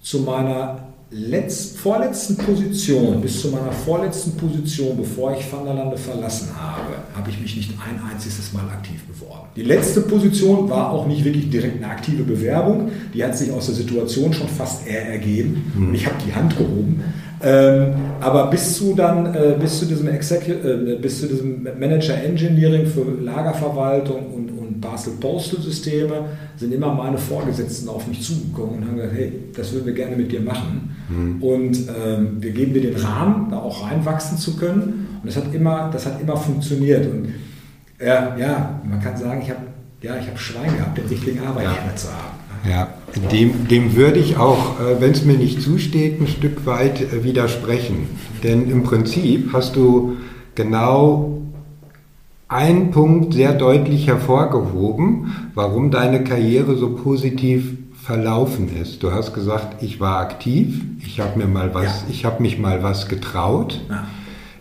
zu meiner letzt, vorletzten Position, bis zu meiner vorletzten Position, bevor ich Van der Lande verlassen habe, habe ich mich nicht ein einziges Mal aktiv beworben. Die letzte Position war auch nicht wirklich direkt eine aktive Bewerbung, die hat sich aus der Situation schon fast eher ergeben. Mhm. Ich habe die Hand gehoben. Ähm, aber bis zu dann, äh, bis zu diesem äh, bis zu diesem Manager Engineering für Lagerverwaltung und, und Basel Postal Systeme sind immer meine Vorgesetzten auf mich zugekommen und haben gesagt, hey, das würden wir gerne mit dir machen. Mhm. Und ähm, wir geben dir den Rahmen, da auch reinwachsen zu können. Und das hat immer, das hat immer funktioniert. Und äh, ja, man kann sagen, ich habe ja, hab Schwein gehabt, den richtigen Arbeitgeber ja. zu haben. Ja, dem, dem würde ich auch, äh, wenn es mir nicht zusteht, ein Stück weit äh, widersprechen. Denn im Prinzip hast du genau einen Punkt sehr deutlich hervorgehoben, warum deine Karriere so positiv verlaufen ist. Du hast gesagt, ich war aktiv, ich habe mir mal was, ja. ich habe mich mal was getraut, ja.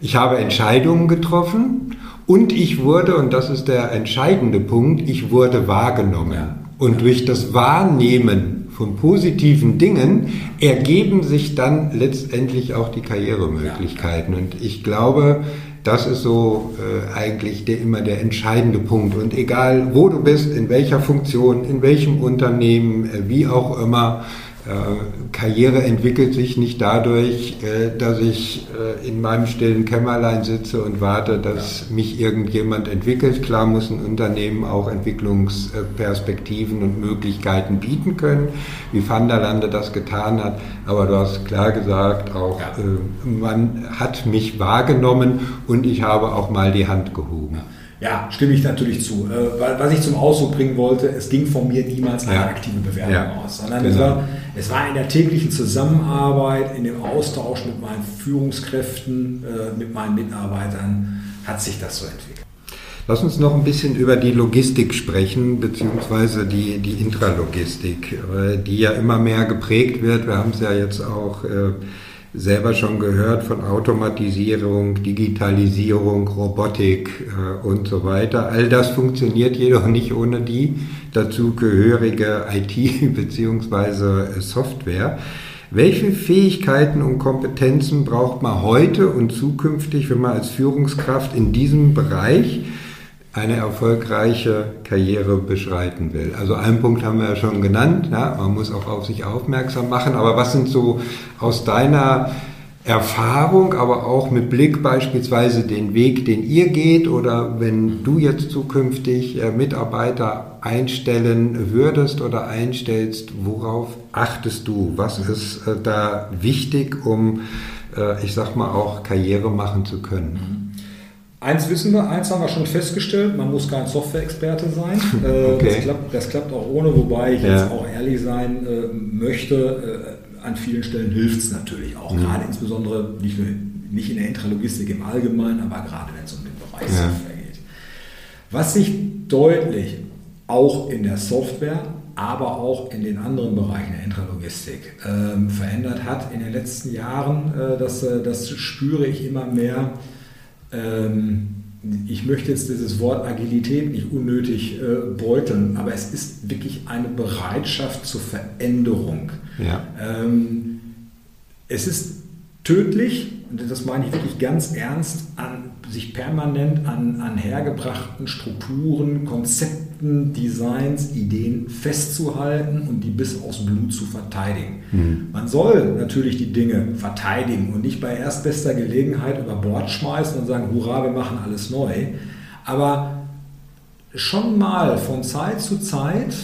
ich habe Entscheidungen getroffen und ich wurde, und das ist der entscheidende Punkt, ich wurde wahrgenommen. Ja. Und durch das Wahrnehmen von positiven Dingen ergeben sich dann letztendlich auch die Karrieremöglichkeiten. Und ich glaube, das ist so äh, eigentlich der, immer der entscheidende Punkt. Und egal, wo du bist, in welcher Funktion, in welchem Unternehmen, äh, wie auch immer, Karriere entwickelt sich nicht dadurch, äh, dass ich äh, in meinem stillen Kämmerlein sitze und warte, dass ja. mich irgendjemand entwickelt. Klar muss ein Unternehmen auch Entwicklungsperspektiven und Möglichkeiten bieten können, wie Van der Lande das getan hat. Aber du hast klar gesagt, auch ja. man hat mich wahrgenommen und ich habe auch mal die Hand gehoben. Ja. Ja, stimme ich natürlich zu. Äh, was ich zum Ausdruck bringen wollte, es ging von mir niemals eine ja. aktive Bewerbung ja. aus, sondern genau. es, war, es war in der täglichen Zusammenarbeit, in dem Austausch mit meinen Führungskräften, äh, mit meinen Mitarbeitern, hat sich das so entwickelt. Lass uns noch ein bisschen über die Logistik sprechen, beziehungsweise die, die Intralogistik, die ja immer mehr geprägt wird. Wir haben es ja jetzt auch selber schon gehört von Automatisierung, Digitalisierung, Robotik äh, und so weiter. All das funktioniert jedoch nicht ohne die dazugehörige IT <laughs> bzw. Software. Welche Fähigkeiten und Kompetenzen braucht man heute und zukünftig, wenn man als Führungskraft in diesem Bereich eine erfolgreiche Karriere beschreiten will. Also einen Punkt haben wir ja schon genannt, ja, man muss auch auf sich aufmerksam machen, aber was sind so aus deiner Erfahrung, aber auch mit Blick beispielsweise den Weg, den ihr geht oder wenn du jetzt zukünftig äh, Mitarbeiter einstellen würdest oder einstellst, worauf achtest du? Was ist äh, da wichtig, um, äh, ich sag mal, auch Karriere machen zu können? Eins wissen wir, eins haben wir schon festgestellt, man muss kein Software-Experte sein. <laughs> Äh, okay. das, klappt, das, klappt, auch ohne, wobei ich ja. jetzt auch ehrlich sein äh, möchte, äh, an vielen Stellen hilft es natürlich auch, mhm. gerade insbesondere nicht, nur, nicht in der Intralogistik im Allgemeinen, aber gerade wenn es um den Bereich ja. Software geht. Was sich deutlich auch in der Software, aber auch in den anderen Bereichen der Intralogistik ähm, verändert hat in den letzten Jahren, äh, das, äh, das spüre ich immer mehr, ähm, ich möchte jetzt dieses Wort Agilität nicht unnötig äh, beuteln, aber es ist wirklich eine Bereitschaft zur Veränderung. Ja. Ähm, es ist tödlich, und das meine ich wirklich ganz ernst, an sich permanent an, an hergebrachten Strukturen, Konzepten, Designs, Ideen festzuhalten und die bis aufs Blut zu verteidigen. Mhm. Man soll natürlich die Dinge verteidigen und nicht bei erstbester Gelegenheit über Bord schmeißen und sagen, hurra, wir machen alles neu. Aber schon mal von Zeit zu Zeit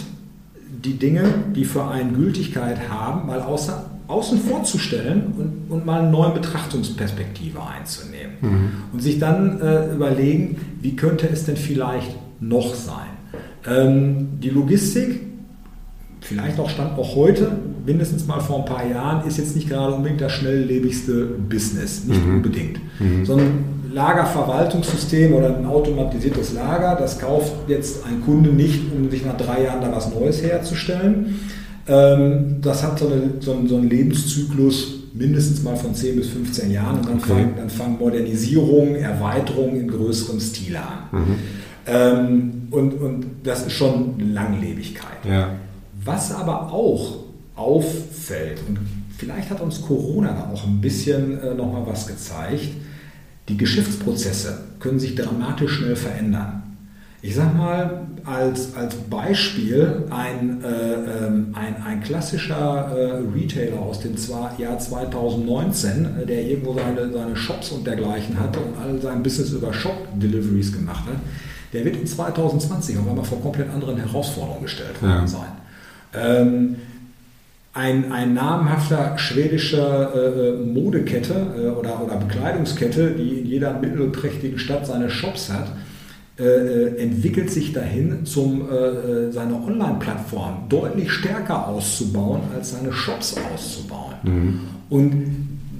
die Dinge, die für einen Gültigkeit haben, mal außer außen vorzustellen und, und mal eine neue Betrachtungsperspektive einzunehmen. Mhm. Und sich dann äh, überlegen, wie könnte es denn vielleicht noch sein. Ähm, die Logistik, vielleicht auch Stand auch heute, mindestens mal vor ein paar Jahren, ist jetzt nicht gerade unbedingt das schnelllebigste Business, nicht mhm. unbedingt, mhm. sondern Lagerverwaltungssystem oder ein automatisiertes Lager, das kauft jetzt ein Kunde nicht, um sich nach drei Jahren da was Neues herzustellen, das hat so, eine, so, einen, so, einen, Lebenszyklus mindestens mal von 10 bis 15 Jahren und dann, okay. fangen, dann fangen Modernisierungen, Erweiterungen in größerem Stil an. Mhm. Ähm, und, und das ist schon Langlebigkeit. Ja. Was aber auch auffällt, und vielleicht hat uns Corona da auch ein bisschen äh, nochmal was gezeigt, die Geschäftsprozesse können sich dramatisch schnell verändern. Ich sage mal als, als Beispiel ein, äh, ähm, ein, ein klassischer äh, Retailer aus dem Jahr 2019, äh, der irgendwo seine, seine Shops und dergleichen hatte und all sein Business über Shop-Deliveries gemacht hat, der wird in 2020 auf einmal vor komplett anderen Herausforderungen gestellt worden ja. sein. Ähm, ein, ein namhafter schwedischer äh, Modekette äh, oder, oder Bekleidungskette, die in jeder mittelprächtigen Stadt seine Shops hat, äh, äh, entwickelt sich dahin, zum, äh, äh, seine Online-Plattform deutlich stärker auszubauen, als seine Shops auszubauen. Mhm. Und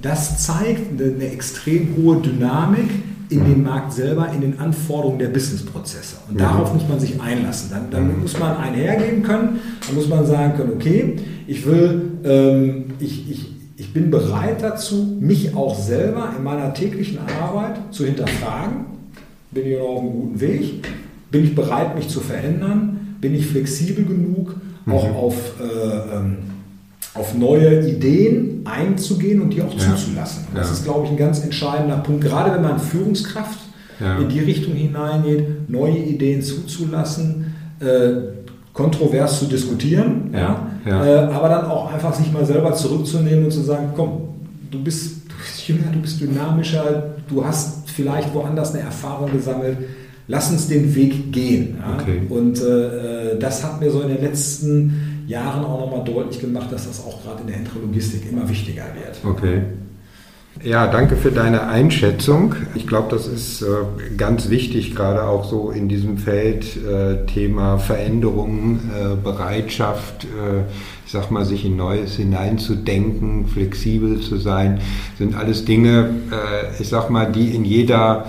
das zeigt eine, extrem hohe Dynamik in dem Markt selber, in den Anforderungen der Businessprozesse. Und mhm. darauf muss man sich einlassen. Dann, dann mhm. muss man einhergehen können, dann muss man sagen können, okay, ich will, ähm, ich, ich, ich bin bereit dazu, mich auch selber in meiner täglichen Arbeit zu hinterfragen bin ich noch auf einem guten Weg? Bin ich bereit, mich zu verändern? Bin ich flexibel genug, auch mhm. auf, äh, ähm, auf neue Ideen einzugehen und die auch ja. zuzulassen? Das ja. ist, glaube ich, ein ganz entscheidender Punkt, gerade wenn man Führungskraft ja. in die Richtung hineingeht, neue Ideen zuzulassen, äh, kontrovers zu diskutieren, ja, ja. Äh, aber dann auch einfach sich mal selber zurückzunehmen und zu sagen, komm, du bist, du bist jünger, du bist dynamischer, du hast vielleicht woanders eine Erfahrung gesammelt. Lass uns den Weg gehen. Ja? Okay. Und äh, das hat mir so in den letzten Jahren auch nochmal deutlich gemacht, dass das auch gerade in der Intralogistik immer wichtiger wird. Okay. Ja, danke für deine Einschätzung. Ich glaube, das ist äh, ganz wichtig, gerade auch so in diesem Feld äh, Thema Veränderung, äh, Bereitschaft, äh, sag mal, sich in Neues hineinzudenken, flexibel zu sein, sind alles Dinge, äh, ich sag mal, die in jeder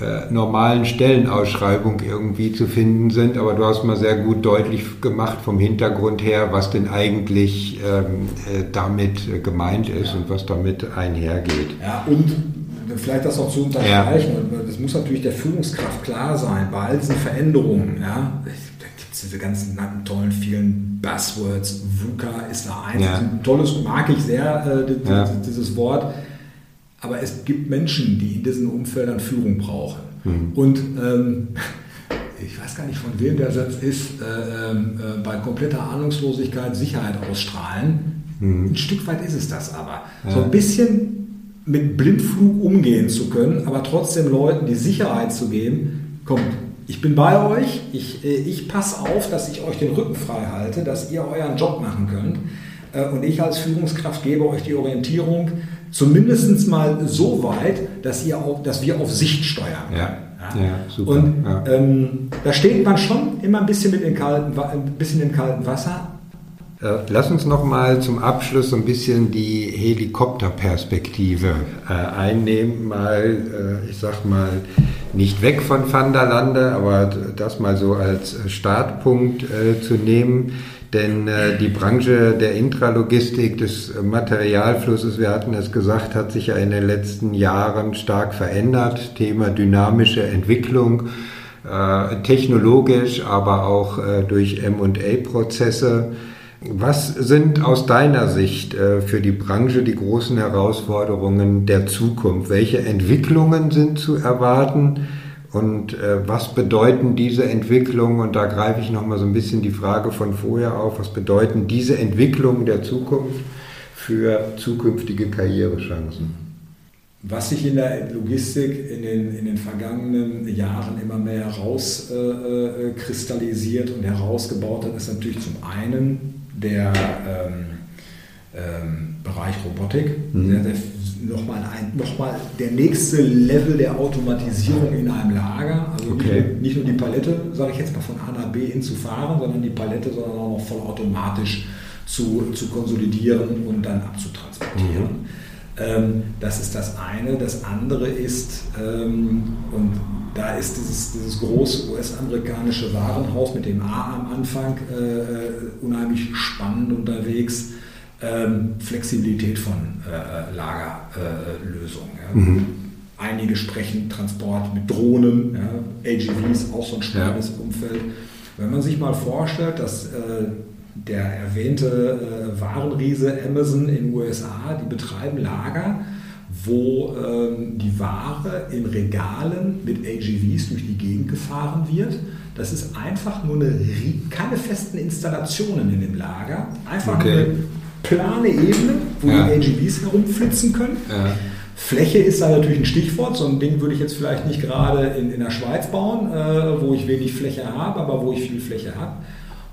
äh, normalen Stellenausschreibung irgendwie zu finden sind. Aber du hast mal sehr gut deutlich gemacht vom Hintergrund her, was denn eigentlich ähm, äh, damit äh, gemeint ist ja. und was damit einhergeht. Ja, und vielleicht das noch zu unterstreichen, ja. das muss natürlich der Führungskraft klar sein, bei all diesen Veränderungen, ja, es diese ganzen tollen, vielen Buzzwords, VUCA ist da eins, ja. ein tolles, mag ich sehr, äh, ja. dieses Wort, aber es gibt Menschen, die in diesen Umfeldern Führung brauchen. Mhm. Und ähm, <laughs> ich weiß gar nicht, von wem der Satz ist, äh, ähm, äh, bei kompletter Ahnungslosigkeit Sicherheit ausstrahlen. Mhm. Ein Stück weit ist es das aber. Ja. So ein bisschen mit Blindflug umgehen zu können, aber trotzdem Leuten die Sicherheit zu geben, kommt, ich bin bei euch, ich, äh, ich passe auf, dass ich euch den Rücken frei halte, dass ihr euren Job machen könnt. Äh, und ich als Führungskraft gebe euch die Orientierung, zumindest mal so weit, dass, ihr auf, dass wir auf Sicht steuern. Ja. Ja. Und ja. ähm, da steht man schon immer ein bisschen, mit in kalten, ein bisschen im kalten Wasser. Äh, lass uns noch mal zum Abschluss so ein bisschen die Helikopterperspektive äh, einnehmen. Mal, äh, ich sag mal, nicht weg von Van der Lande, aber das mal so als Startpunkt zu nehmen. Denn die Branche der Intralogistik, des Materialflusses, wir hatten es gesagt, hat sich ja in den letzten Jahren stark verändert. Thema dynamische Entwicklung, technologisch, aber auch durch MA-Prozesse. Was sind aus deiner Sicht äh, für die Branche die großen Herausforderungen der Zukunft? Welche Entwicklungen sind zu erwarten? Und äh, was bedeuten diese Entwicklungen, und da greife ich nochmal so ein bisschen die Frage von vorher auf, was bedeuten diese Entwicklungen der Zukunft für zukünftige Karrierechancen? Was sich in der Logistik in den, in den vergangenen Jahren immer mehr herauskristallisiert äh, äh und herausgebaut hat, ist natürlich zum einen der ähm, ähm, Bereich Robotik, mhm. sehr, sehr nochmal noch mal der nächste Level der Automatisierung in einem Lager. Also okay. nicht, nur, nicht, nur, die Palette, sage ich jetzt mal, von A nach B hin zu fahren, sondern die Palette, sondern auch noch vollautomatisch zu, zu konsolidieren und dann abzutransportieren. Mhm. Ähm, das ist das eine. Das andere ist, ähm, und da ist dieses, dieses große US-amerikanische Warenhaus mit dem A am Anfang äh, äh unheimlich spannend unterwegs ähm, Flexibilität von äh, Lagerlösungen. Äh, ja. mhm. Einige sprechen Transport mit Drohnen, ja. AGVs, auch so ein spannendes ja. Umfeld. Wenn man sich mal vorstellt, dass äh, der erwähnte äh, Warenriese Amazon in den USA, die betreiben Lager, wo ähm, die Ware in Regalen mit AGVs durch die Gegend gefahren wird. Das ist einfach nur eine, keine festen Installationen in dem Lager, einfach okay. eine plane Ebene, wo ja. die AGVs herumflitzen können. Ja. Fläche ist da natürlich ein Stichwort. So ein Ding würde ich jetzt vielleicht nicht gerade in, in der Schweiz bauen, äh, wo ich wenig Fläche habe, aber wo ich viel Fläche habe.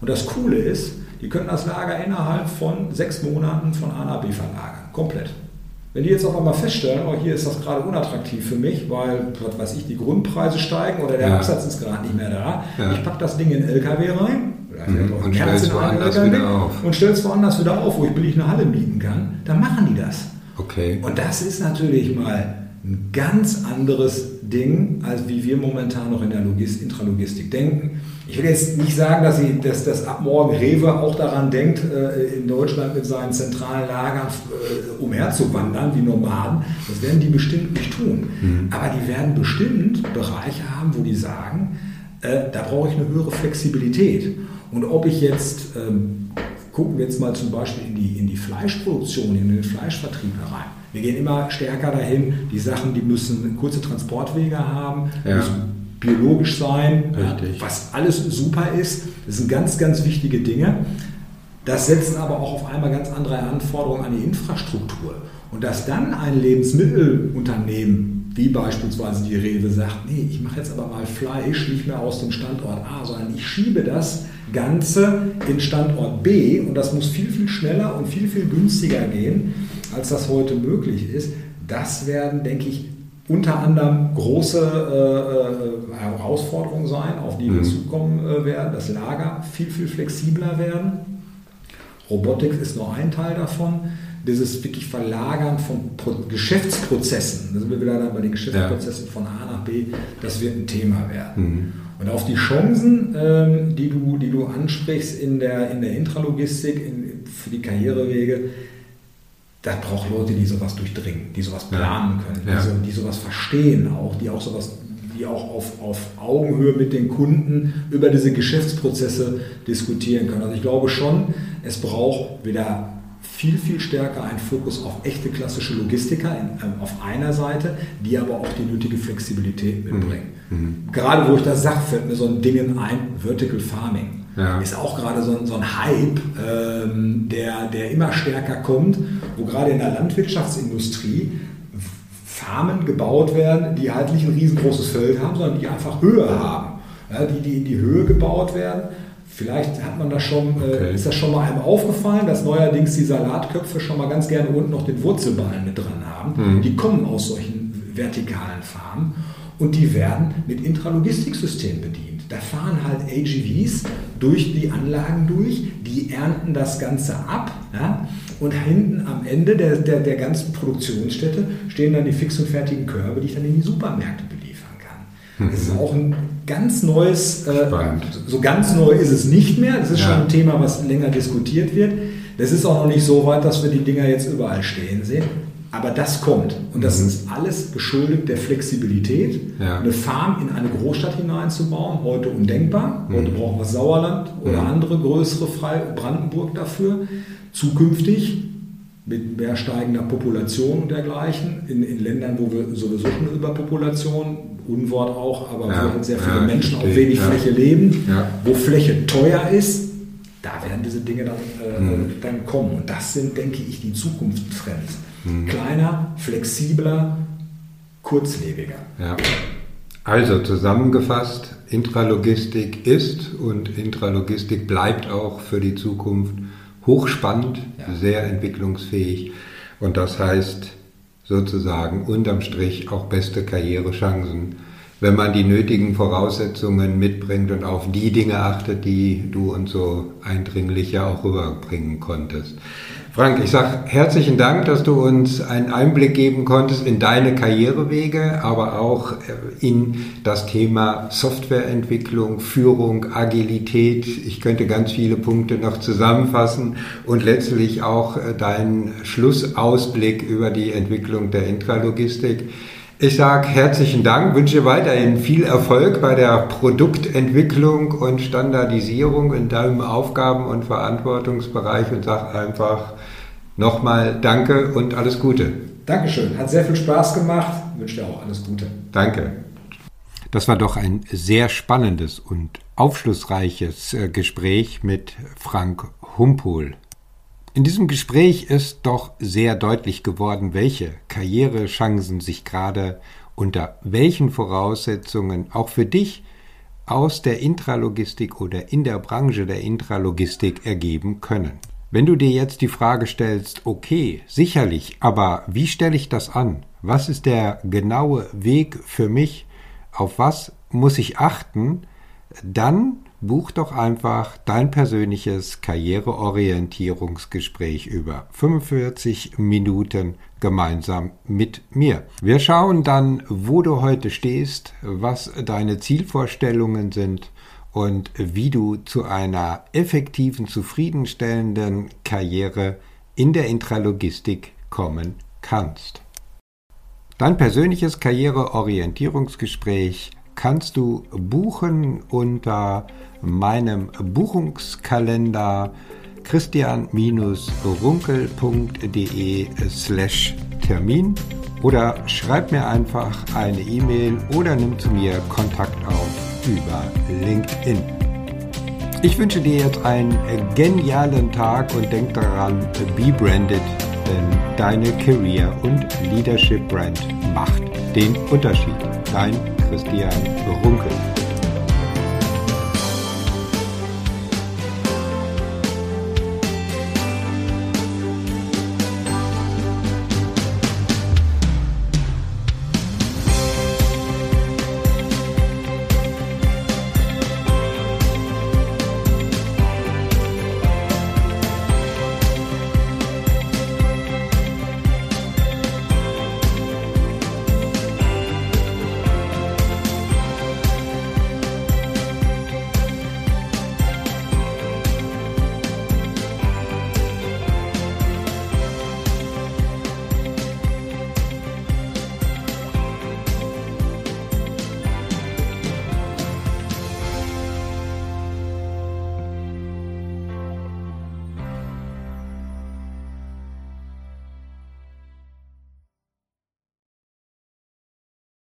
Und das Coole ist, die können das Lager innerhalb von sechs Monaten von A nach B verlagern. Komplett. Wenn die jetzt auf einmal feststellen, oh, hier ist das gerade unattraktiv für mich, weil, was weiß ich, die Grundpreise steigen oder der ja. Absatz ist gerade nicht mehr da, ja. ich packe das Ding in den LKW rein, mhm. und stellst woanders wieder auf. Und woanders wieder auf, wo ich billig eine Halle mieten kann, dann machen die das. Okay. Und das ist natürlich mal ein ganz anderes Ding, als wie wir momentan noch in der Logist Intralogistik denken. Ich will jetzt nicht sagen, dass, sie, dass, dass ab morgen Rewe auch daran denkt, äh, in Deutschland mit seinen zentralen Lagern äh, umherzuwandern wie Nomaden. Das werden die bestimmt nicht tun. Mhm. Aber die werden bestimmt Bereiche haben, wo die sagen, äh, da brauche ich eine höhere Flexibilität. Und ob ich jetzt, ähm, gucken wir jetzt mal zum Beispiel in die, in die Fleischproduktion, in den Fleischvertrieb herein. Wir gehen immer stärker dahin, die Sachen, die müssen kurze Transportwege haben, ja. müssen biologisch sein, Richtig. was alles super ist. Das sind ganz, ganz wichtige Dinge. Das setzt aber auch auf einmal ganz andere Anforderungen an die Infrastruktur. Und dass dann ein Lebensmittelunternehmen, wie beispielsweise die Rewe, sagt, nee, ich mache jetzt aber mal Fleisch nicht mehr aus dem Standort A, sondern ich schiebe das Ganze in Standort B und das muss viel, viel schneller und viel, viel günstiger gehen, als das heute möglich ist. Das werden, denke ich, unter anderem große äh, äh, Herausforderungen sein, auf die wir mhm. zukommen äh, werden. Das Lager viel, viel flexibler werden. Robotik ist nur ein Teil davon. dieses wirklich Verlagern von Pro Geschäftsprozessen, da sind wir wieder dann bei den Geschäftsprozessen ja. von A nach B, das wird ein Thema werden. Mhm. Und auf die Chancen, ähm, die, du, die du ansprichst in der, in der Intralogistik, in, für die Karrierewege, da braucht Leute, die sowas durchdringen, die sowas planen können, ja. die, so, die sowas verstehen auch, die auch sowas die auch auf, auf Augenhöhe mit den Kunden über diese Geschäftsprozesse diskutieren können. Also ich glaube schon, es braucht wieder viel, viel stärker einen Fokus auf echte klassische Logistiker in, äh, auf einer Seite, die aber auch die nötige Flexibilität mitbringen. Mhm. mhm. Gerade wo ich das sage, fällt mir so ein Ding ein, Vertical Farming. Ja. Ist auch gerade so, so, ein Hype, ähm, der, der immer stärker kommt, wo gerade in der Landwirtschaftsindustrie Farmen gebaut werden, die halt nicht ein riesengroßes Feld haben, sondern die einfach Höhe haben. Ja, die, die in die Höhe gebaut werden. Vielleicht hat man das schon, äh, okay. ist das schon mal einem aufgefallen, dass neuerdings die Salatköpfe schon mal ganz gerne unten noch den Wurzelballen mit dran haben. Mhm. Die kommen aus solchen vertikalen Farmen und die werden mit Intralogistiksystemen bedient. Da fahren halt AGVs durch die Anlagen durch, die ernten das Ganze ab ja, und hinten am Ende der, der, der ganzen Produktionsstätte stehen dann die fix und fertigen Körbe, die ich dann in die Supermärkte beliefern kann. Mhm. Das ist auch ein ganz neues, äh, so ganz neu ist es nicht mehr, das ist ja. schon ein Thema, was länger diskutiert wird. Das ist auch noch nicht so weit, dass wir die Dinger jetzt überall stehen sehen. Aber das kommt. Und das mhm. ist alles geschuldet der Flexibilität. Ja. Eine Farm in eine Großstadt hineinzubauen, heute undenkbar. Mhm. Heute brauchen wir Sauerland oder mhm. andere größere Frei Brandenburg dafür. Zukünftig mit mehr steigender Population und dergleichen, in, in Ländern, wo wir sowieso schon eine Überpopulation, Unwort auch, aber ja. wo halt sehr viele ja, Menschen auf wenig Fläche leben, wo Fläche teuer ist, da werden diese Dinge dann, äh, mhm. dann kommen. Und das sind, denke ich, die Zukunftstrends. Mhm. Kleiner, flexibler, kurzlebiger. Ja. Also zusammengefasst, Intralogistik ist und Intralogistik bleibt auch für die Zukunft hochspannend, ja. sehr entwicklungsfähig und das heißt sozusagen unterm Strich auch beste Karrierechancen, wenn man die nötigen Voraussetzungen mitbringt und auf die Dinge achtet, die du uns so eindringlich ja auch rüberbringen konntest. Frank, ich sage herzlichen Dank, dass du uns einen Einblick geben konntest in deine Karrierewege, aber auch äh, in das Thema Softwareentwicklung, Führung, Agilität. Ich könnte ganz viele Punkte noch zusammenfassen und letztlich auch äh, deinen Schlussausblick über die Entwicklung der Intralogistik. Ich sage herzlichen Dank, wünsche weiterhin viel Erfolg bei der Produktentwicklung und Standardisierung in deinem Aufgaben- und Verantwortungsbereich und sage einfach nochmal Danke und alles Gute. Dankeschön, hat sehr viel Spaß gemacht, wünsche dir auch alles Gute. Danke. Das war doch ein sehr spannendes und aufschlussreiches äh, Gespräch mit Frank Humpol. In diesem Gespräch ist doch sehr deutlich geworden, welche Karrierechancen sich gerade unter welchen Voraussetzungen auch für dich aus der Intralogistik oder in der Branche der Intralogistik ergeben können. Wenn du dir jetzt die Frage stellst, okay, sicherlich, aber wie stelle ich das an? Was ist der genaue Weg für mich? Auf was muss ich achten? Dann buch doch einfach dein persönliches Karriereorientierungsgespräch über 45 Minuten gemeinsam mit mir. Wir schauen dann, wo du heute stehst, was deine Zielvorstellungen sind und wie du zu einer effektiven, zufriedenstellenden Karriere in der Intralogistik kommen kannst. Dein persönliches Karriereorientierungsgespräch kannst du buchen unter meinem Buchungskalender christian-runkel.de slash Termin oder schreib mir einfach eine E-Mail oder nimm zu mir Kontakt auf über LinkedIn. Ich wünsche dir jetzt einen genialen Tag und denk daran, be branded, denn deine Career und Leadership Brand macht den Unterschied. Dein Christian Runkel.